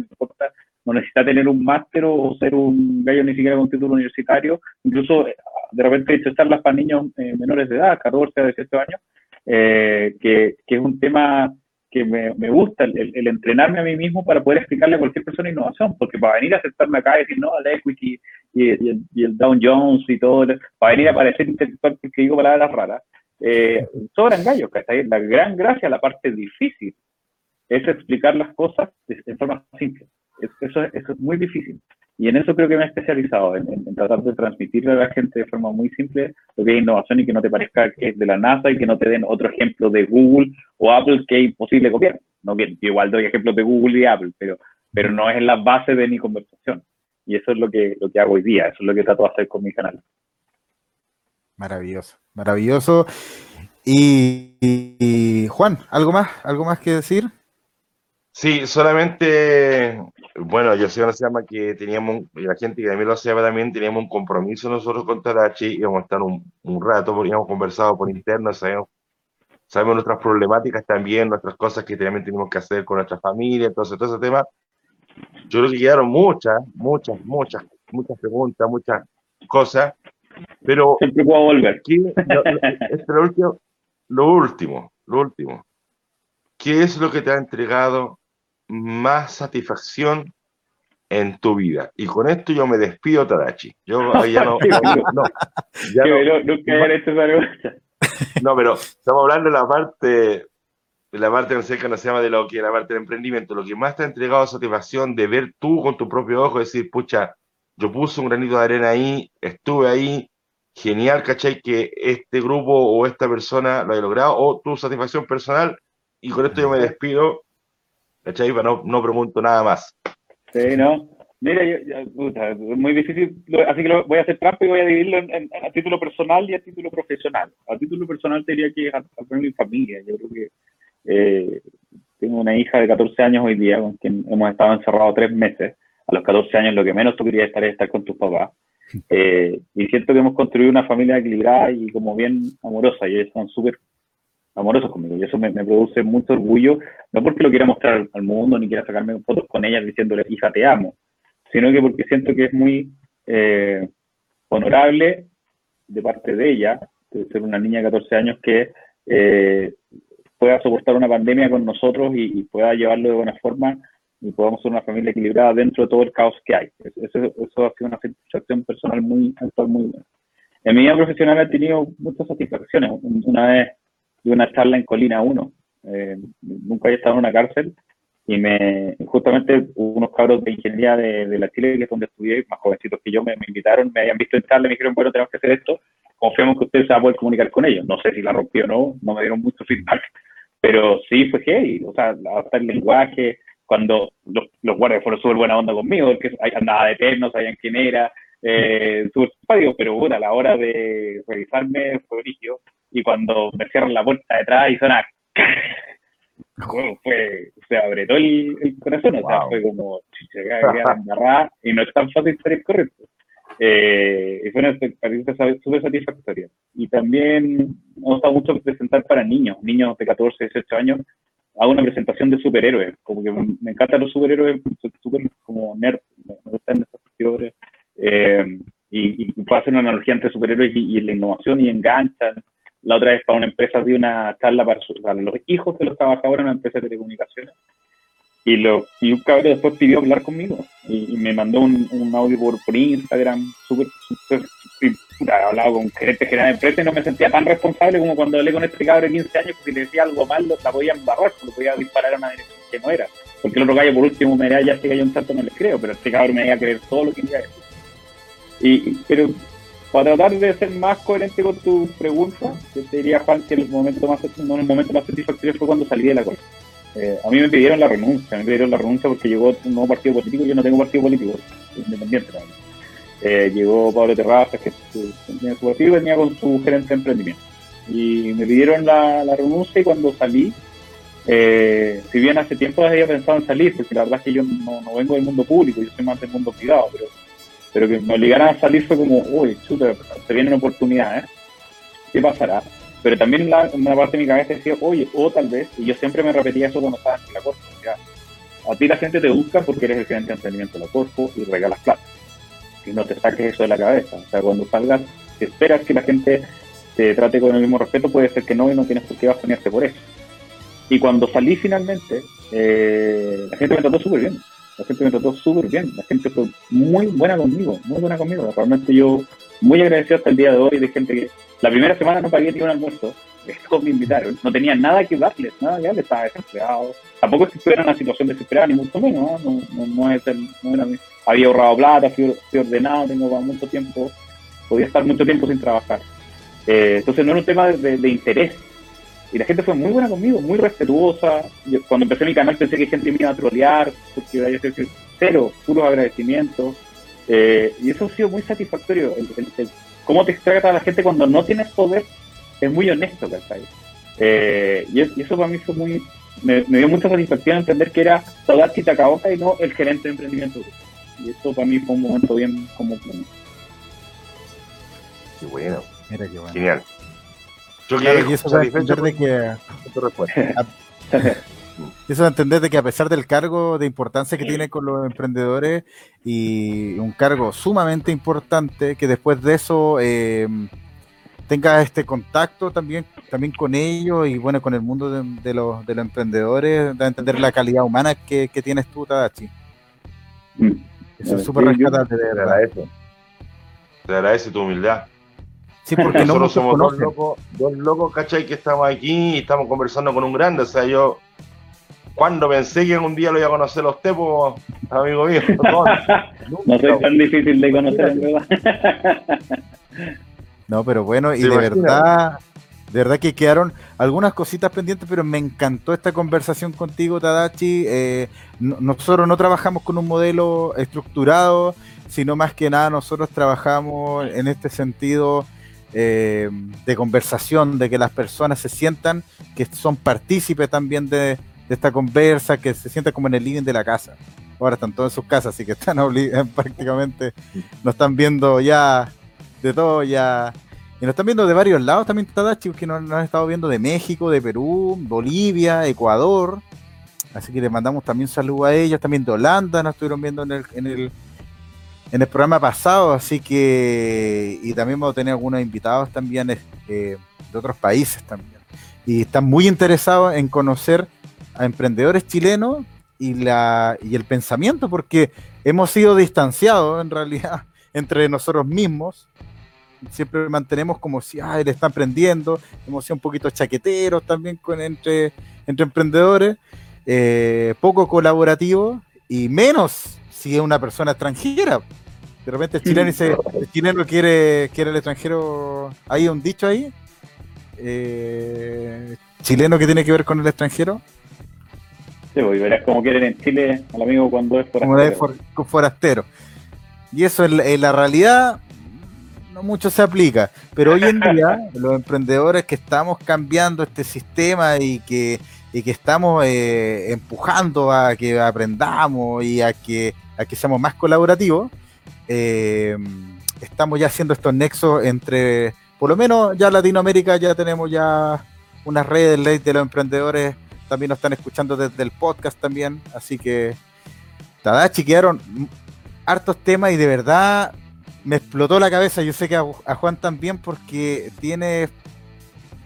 No, necesita tener un máster o ser un gallo ni siquiera con título universitario. Incluso de repente he hecho charlas para niños eh, menores de edad, 14 a 18 años, eh, que, que, es un tema que me, me gusta, el, entrenarme a mí mismo para poder explicarle a cualquier persona innovación, porque para venir a sentarme acá y decir, no, el equity y el Dow Jones y todo, para venir a parecer intelectual porque digo palabras raras, eh, sobran gallos, La gran gracia, la parte difícil, es explicar las cosas de, forma simple. Eso, eso, es muy difícil. Y en eso creo que me he especializado, en, tratar de transmitirle a la gente de forma muy simple lo que es innovación y que no te parezca que es de la NASA y que no te den otro ejemplo de Google o Apple que es imposible copiar. No bien, igual doy ejemplos de Google y Apple, pero, pero no es la base de mi conversación. Y eso es lo que, lo que hago hoy día, eso es lo que trato de hacer con mi canal. Maravilloso, maravilloso. Y, Juan, ¿algo más? ¿Algo más que decir? Sí, solamente, bueno, yo sé no se llama que teníamos, y la gente que también lo sabe también, teníamos un compromiso nosotros con Tarachi, íbamos a estar un, rato, porque habíamos conversado por interno, sabemos, sabemos nuestras problemáticas también, nuestras cosas que también tenemos que hacer con nuestra familia, entonces todo ese tema. Yo creo que quedaron muchas, muchas, muchas, muchas preguntas, muchas cosas, pero... Siempre puedo volver. Aquí, lo, último, lo último, lo último. ¿Qué es lo que te ha entregado más satisfacción en tu vida? Y con esto yo me despido, Tadachi. Yo <laughs> ya no... no, ya no, no, pero estamos hablando de la parte de la parte no no se llama de lo que la parte del emprendimiento, lo que más te ha entregado satisfacción de ver tú con tu propio ojo, decir, pucha, yo puse un granito de arena ahí, estuve ahí, genial, ¿cachai? Que este grupo o esta persona lo haya logrado, o tu satisfacción personal, y con esto yo me despido, ¿cachai? No, no pregunto nada más. Sí, ¿no? Mira, es muy difícil, así que lo voy a hacer trampa y voy a dividirlo en, a título personal y a título profesional. A título personal te diría que a, a mi familia, yo creo que eh, tengo una hija de 14 años hoy día con quien hemos estado encerrados tres meses. Los 14 años lo que menos tú querías estar es estar con tus papás. <laughs> Eh, y siento que hemos construido una familia equilibrada y como bien amorosa y ellos son súper amorosos conmigo y eso me, produce mucho orgullo, no porque lo quiera mostrar al mundo ni quiera sacarme fotos con ellas diciéndole hija te amo, sino que porque siento que es muy eh, honorable de parte de ella, de ser una niña de 14 años que eh, pueda soportar una pandemia con nosotros y, pueda llevarlo de buena forma y podamos ser una familia equilibrada dentro de todo el caos que hay. Eso, eso ha sido una satisfacción personal muy actual, muy buena. En mi vida profesional he tenido muchas satisfacciones. Una vez de una charla en Colina 1. Eh, nunca había estado en una cárcel y me justamente unos cabros de ingeniería de, la Chile, que es donde estudié, más jovencitos que yo, me, invitaron, me habían visto en charla me dijeron, bueno, tenemos que hacer esto, confiamos que usted se va a poder comunicar con ellos. No sé si la rompió o no, no me dieron mucho feedback, pero sí fue gay, o sea, hasta el lenguaje, cuando los, los guardias fueron súper buena onda conmigo, porque andaba de terno, sabían quién era, eh, <laughs> súper pero bueno, a la hora de revisarme fue origen y cuando me cierran la puerta detrás y suena <laughs> fue, se abre todo el, corazón, o sea, fue como embarrada y no es tan fácil ser correcto. Eh, fue una experiencia súper satisfactoria. Y también me gusta mucho presentar para niños, niños de 14, 18 años. Hago una presentación de superhéroes, como que me, encantan los superhéroes, súper como nerd, me gustan esas cuestiones. Eh, y, y puedo hacer una analogía entre superhéroes y, la innovación y enganchan. La otra vez para una empresa di una charla para, los hijos de los trabajadores en una empresa de telecomunicaciones. Y, lo, y un cabrón después pidió hablar conmigo y, me mandó un, un, audio por, por Instagram, súper, súper, hablaba con un gerente general de empresa y no me sentía tan responsable como cuando hablé con este cabrón de 15 años, porque le decía algo mal, lo, la podía embarrar, lo podía disparar a una dirección que no era. Porque el otro gallo, por último, me diría, ya que hay un tanto, no les creo, pero este cabrón me iba a creer todo lo que iba a decir. Y, pero para tratar de ser más coherente con tu pregunta, yo te diría, Juan, que el momento más, no, el momento más satisfactorio fue cuando salí de la corte. Eh, a mí me pidieron la renuncia, me pidieron la renuncia porque llegó un nuevo partido político, yo no tengo partido político, independiente. Eh, llegó Pablo Terrazas, que tenía su partido venía con su gerente de emprendimiento. Y me pidieron la, renuncia y cuando salí, eh, si bien hace tiempo había pensado en salir, porque la verdad es que yo no, vengo del mundo público, yo soy más del mundo privado, pero pero que me obligaran a salir fue como, uy, chuta, se vienen oportunidades, ¿qué pasará? Pero también una parte de mi cabeza decía, oye, o tal vez, y yo siempre me repetía eso cuando estaba en la corpo, a ti la gente te busca porque eres el gerente de emprendimiento de la corpo y regalas plata. Y no te saques eso de la cabeza. O sea, cuando salgas, esperas que la gente te trate con el mismo respeto, puede ser que no y no tienes por qué bajonearte por eso. Y cuando salí finalmente, eh, la gente me trató súper bien la gente me trató súper bien, la gente fue muy buena conmigo, muy buena conmigo. Realmente yo muy agradecido hasta el día de hoy de gente que la primera semana no pagué ni un almuerzo, todos me invitaron, no tenía nada que darles, nada ya estaba desempleado. Tampoco es que estuviera en una situación desesperada, ni mucho menos, no, no, no, es el, no era, había ahorrado plata, fui, ordenado, tengo mucho tiempo, podía estar mucho tiempo sin trabajar. Eh, entonces no era un tema de, interés, y la gente fue muy buena conmigo, muy respetuosa. cuando empecé mi canal pensé que gente me iba a trolear, porque iba a cero, puros agradecimientos. Eh, y eso ha sido muy satisfactorio. Cómo te trata la gente cuando no tienes poder es muy honesto, ¿cachai? Eh, y, eso para mí fue muy. Me, dio mucha satisfacción entender que era toda Chitacaoca y no el gerente de emprendimiento. Y eso para mí fue un momento bien como. Qué bueno. Mira qué bueno. Genial. Yo y eso da entender de que. <laughs> <laughs> Eso da entender de que a pesar del cargo de importancia que tiene con los emprendedores y un cargo sumamente importante, que después de eso eh, tenga este contacto también, también con ellos y bueno, con el mundo de, los, de los emprendedores, da a entender la calidad humana que, tienes tú, Tadachi. Mm. Eso es súper rescatable, de verdad. Te agradece tu humildad. Sí, porque nosotros somos dos locos, dos locos, ¿cachai? Que estamos aquí y estamos conversando con un grande. O sea, yo, cuando pensé que un día lo iba a conocer a usted, pues, amigo mío. <laughs> <laughs> No, soy tan difícil de conocer, en verdad. <laughs> No, pero bueno, y de verdad, de verdad que quedaron algunas cositas pendientes, pero me encantó esta conversación contigo, Tadachi. Eh, nosotros no trabajamos con un modelo estructurado, sino más que nada nosotros trabajamos en este sentido eh, de conversación, de que las personas se sientan que son partícipes también de, de esta conversa, que se sienta como en el living de la casa. Ahora están todos en sus casas, así que están <laughs> prácticamente, nos están viendo ya de todo, ya. Y nos están viendo de varios lados también, Tadachi, que nos, han estado viendo de México, de Perú, Bolivia, Ecuador. Así que les mandamos también saludos a ellos, también de Holanda nos estuvieron viendo en el, en el, en el programa pasado, así que, y también vamos a tener algunos invitados también eh, de otros países también. Y están muy interesados en conocer a emprendedores chilenos y, la, y el pensamiento, porque hemos sido distanciados en realidad <laughs> entre nosotros mismos. Siempre mantenemos como si, ah, él está emprendiendo, hemos sido un poquito chaqueteros también con, entre, entre emprendedores, eh, poco colaborativos y menos si es una persona extranjera. De repente el chileno, dice, el chileno quiere, quiere el extranjero. ¿Hay un dicho ahí? Eh, ¿Chileno que tiene que ver con el extranjero? Sí, pues, verás cómo quieren en Chile al amigo cuando es forastero. Como es forastero. Y eso en, la realidad no mucho se aplica. Pero hoy en día, <laughs> los emprendedores que estamos cambiando este sistema y que, y que estamos eh, empujando a que aprendamos y a que, a que seamos más colaborativos, eh, estamos ya haciendo estos nexos entre, por lo menos ya Latinoamérica ya tenemos ya una red de los emprendedores, también nos están escuchando desde el podcast también, así que Tadachi quedaron hartos temas y de verdad me explotó la cabeza, yo sé que a, Juan también porque tiene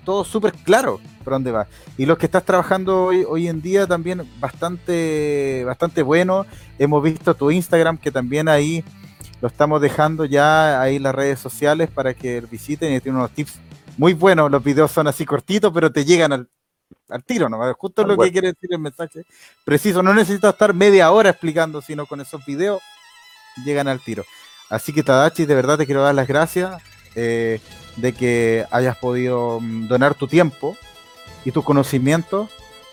todo súper claro por dónde va. Y los que estás trabajando hoy, hoy en día también bastante, bastante bueno. Hemos visto tu Instagram que también ahí lo estamos dejando ya ahí en las redes sociales para que visiten y tiene unos tips muy buenos. Los videos son así cortitos, pero te llegan al, tiro, ¿no? Justo lo que quiere decir el mensaje preciso. No necesitas estar media hora explicando, sino con esos videos llegan al tiro. Así que Tadachi, de verdad te quiero dar las gracias eh, de que hayas podido mm, donar tu tiempo y tu conocimiento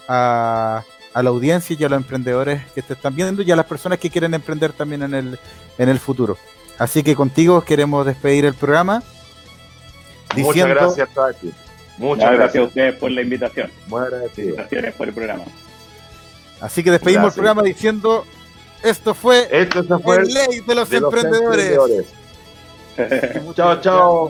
a a la audiencia y a los emprendedores que te están viendo y a las personas que quieren emprender también en el, en el futuro. Así que contigo queremos despedir el programa. Muchas gracias, Tati. Muchas gracias. a ustedes por la invitación. Muchas gracias por el programa. Así que despedimos el programa diciendo, esto fue, esto fue el ley de los emprendedores. chao, chao.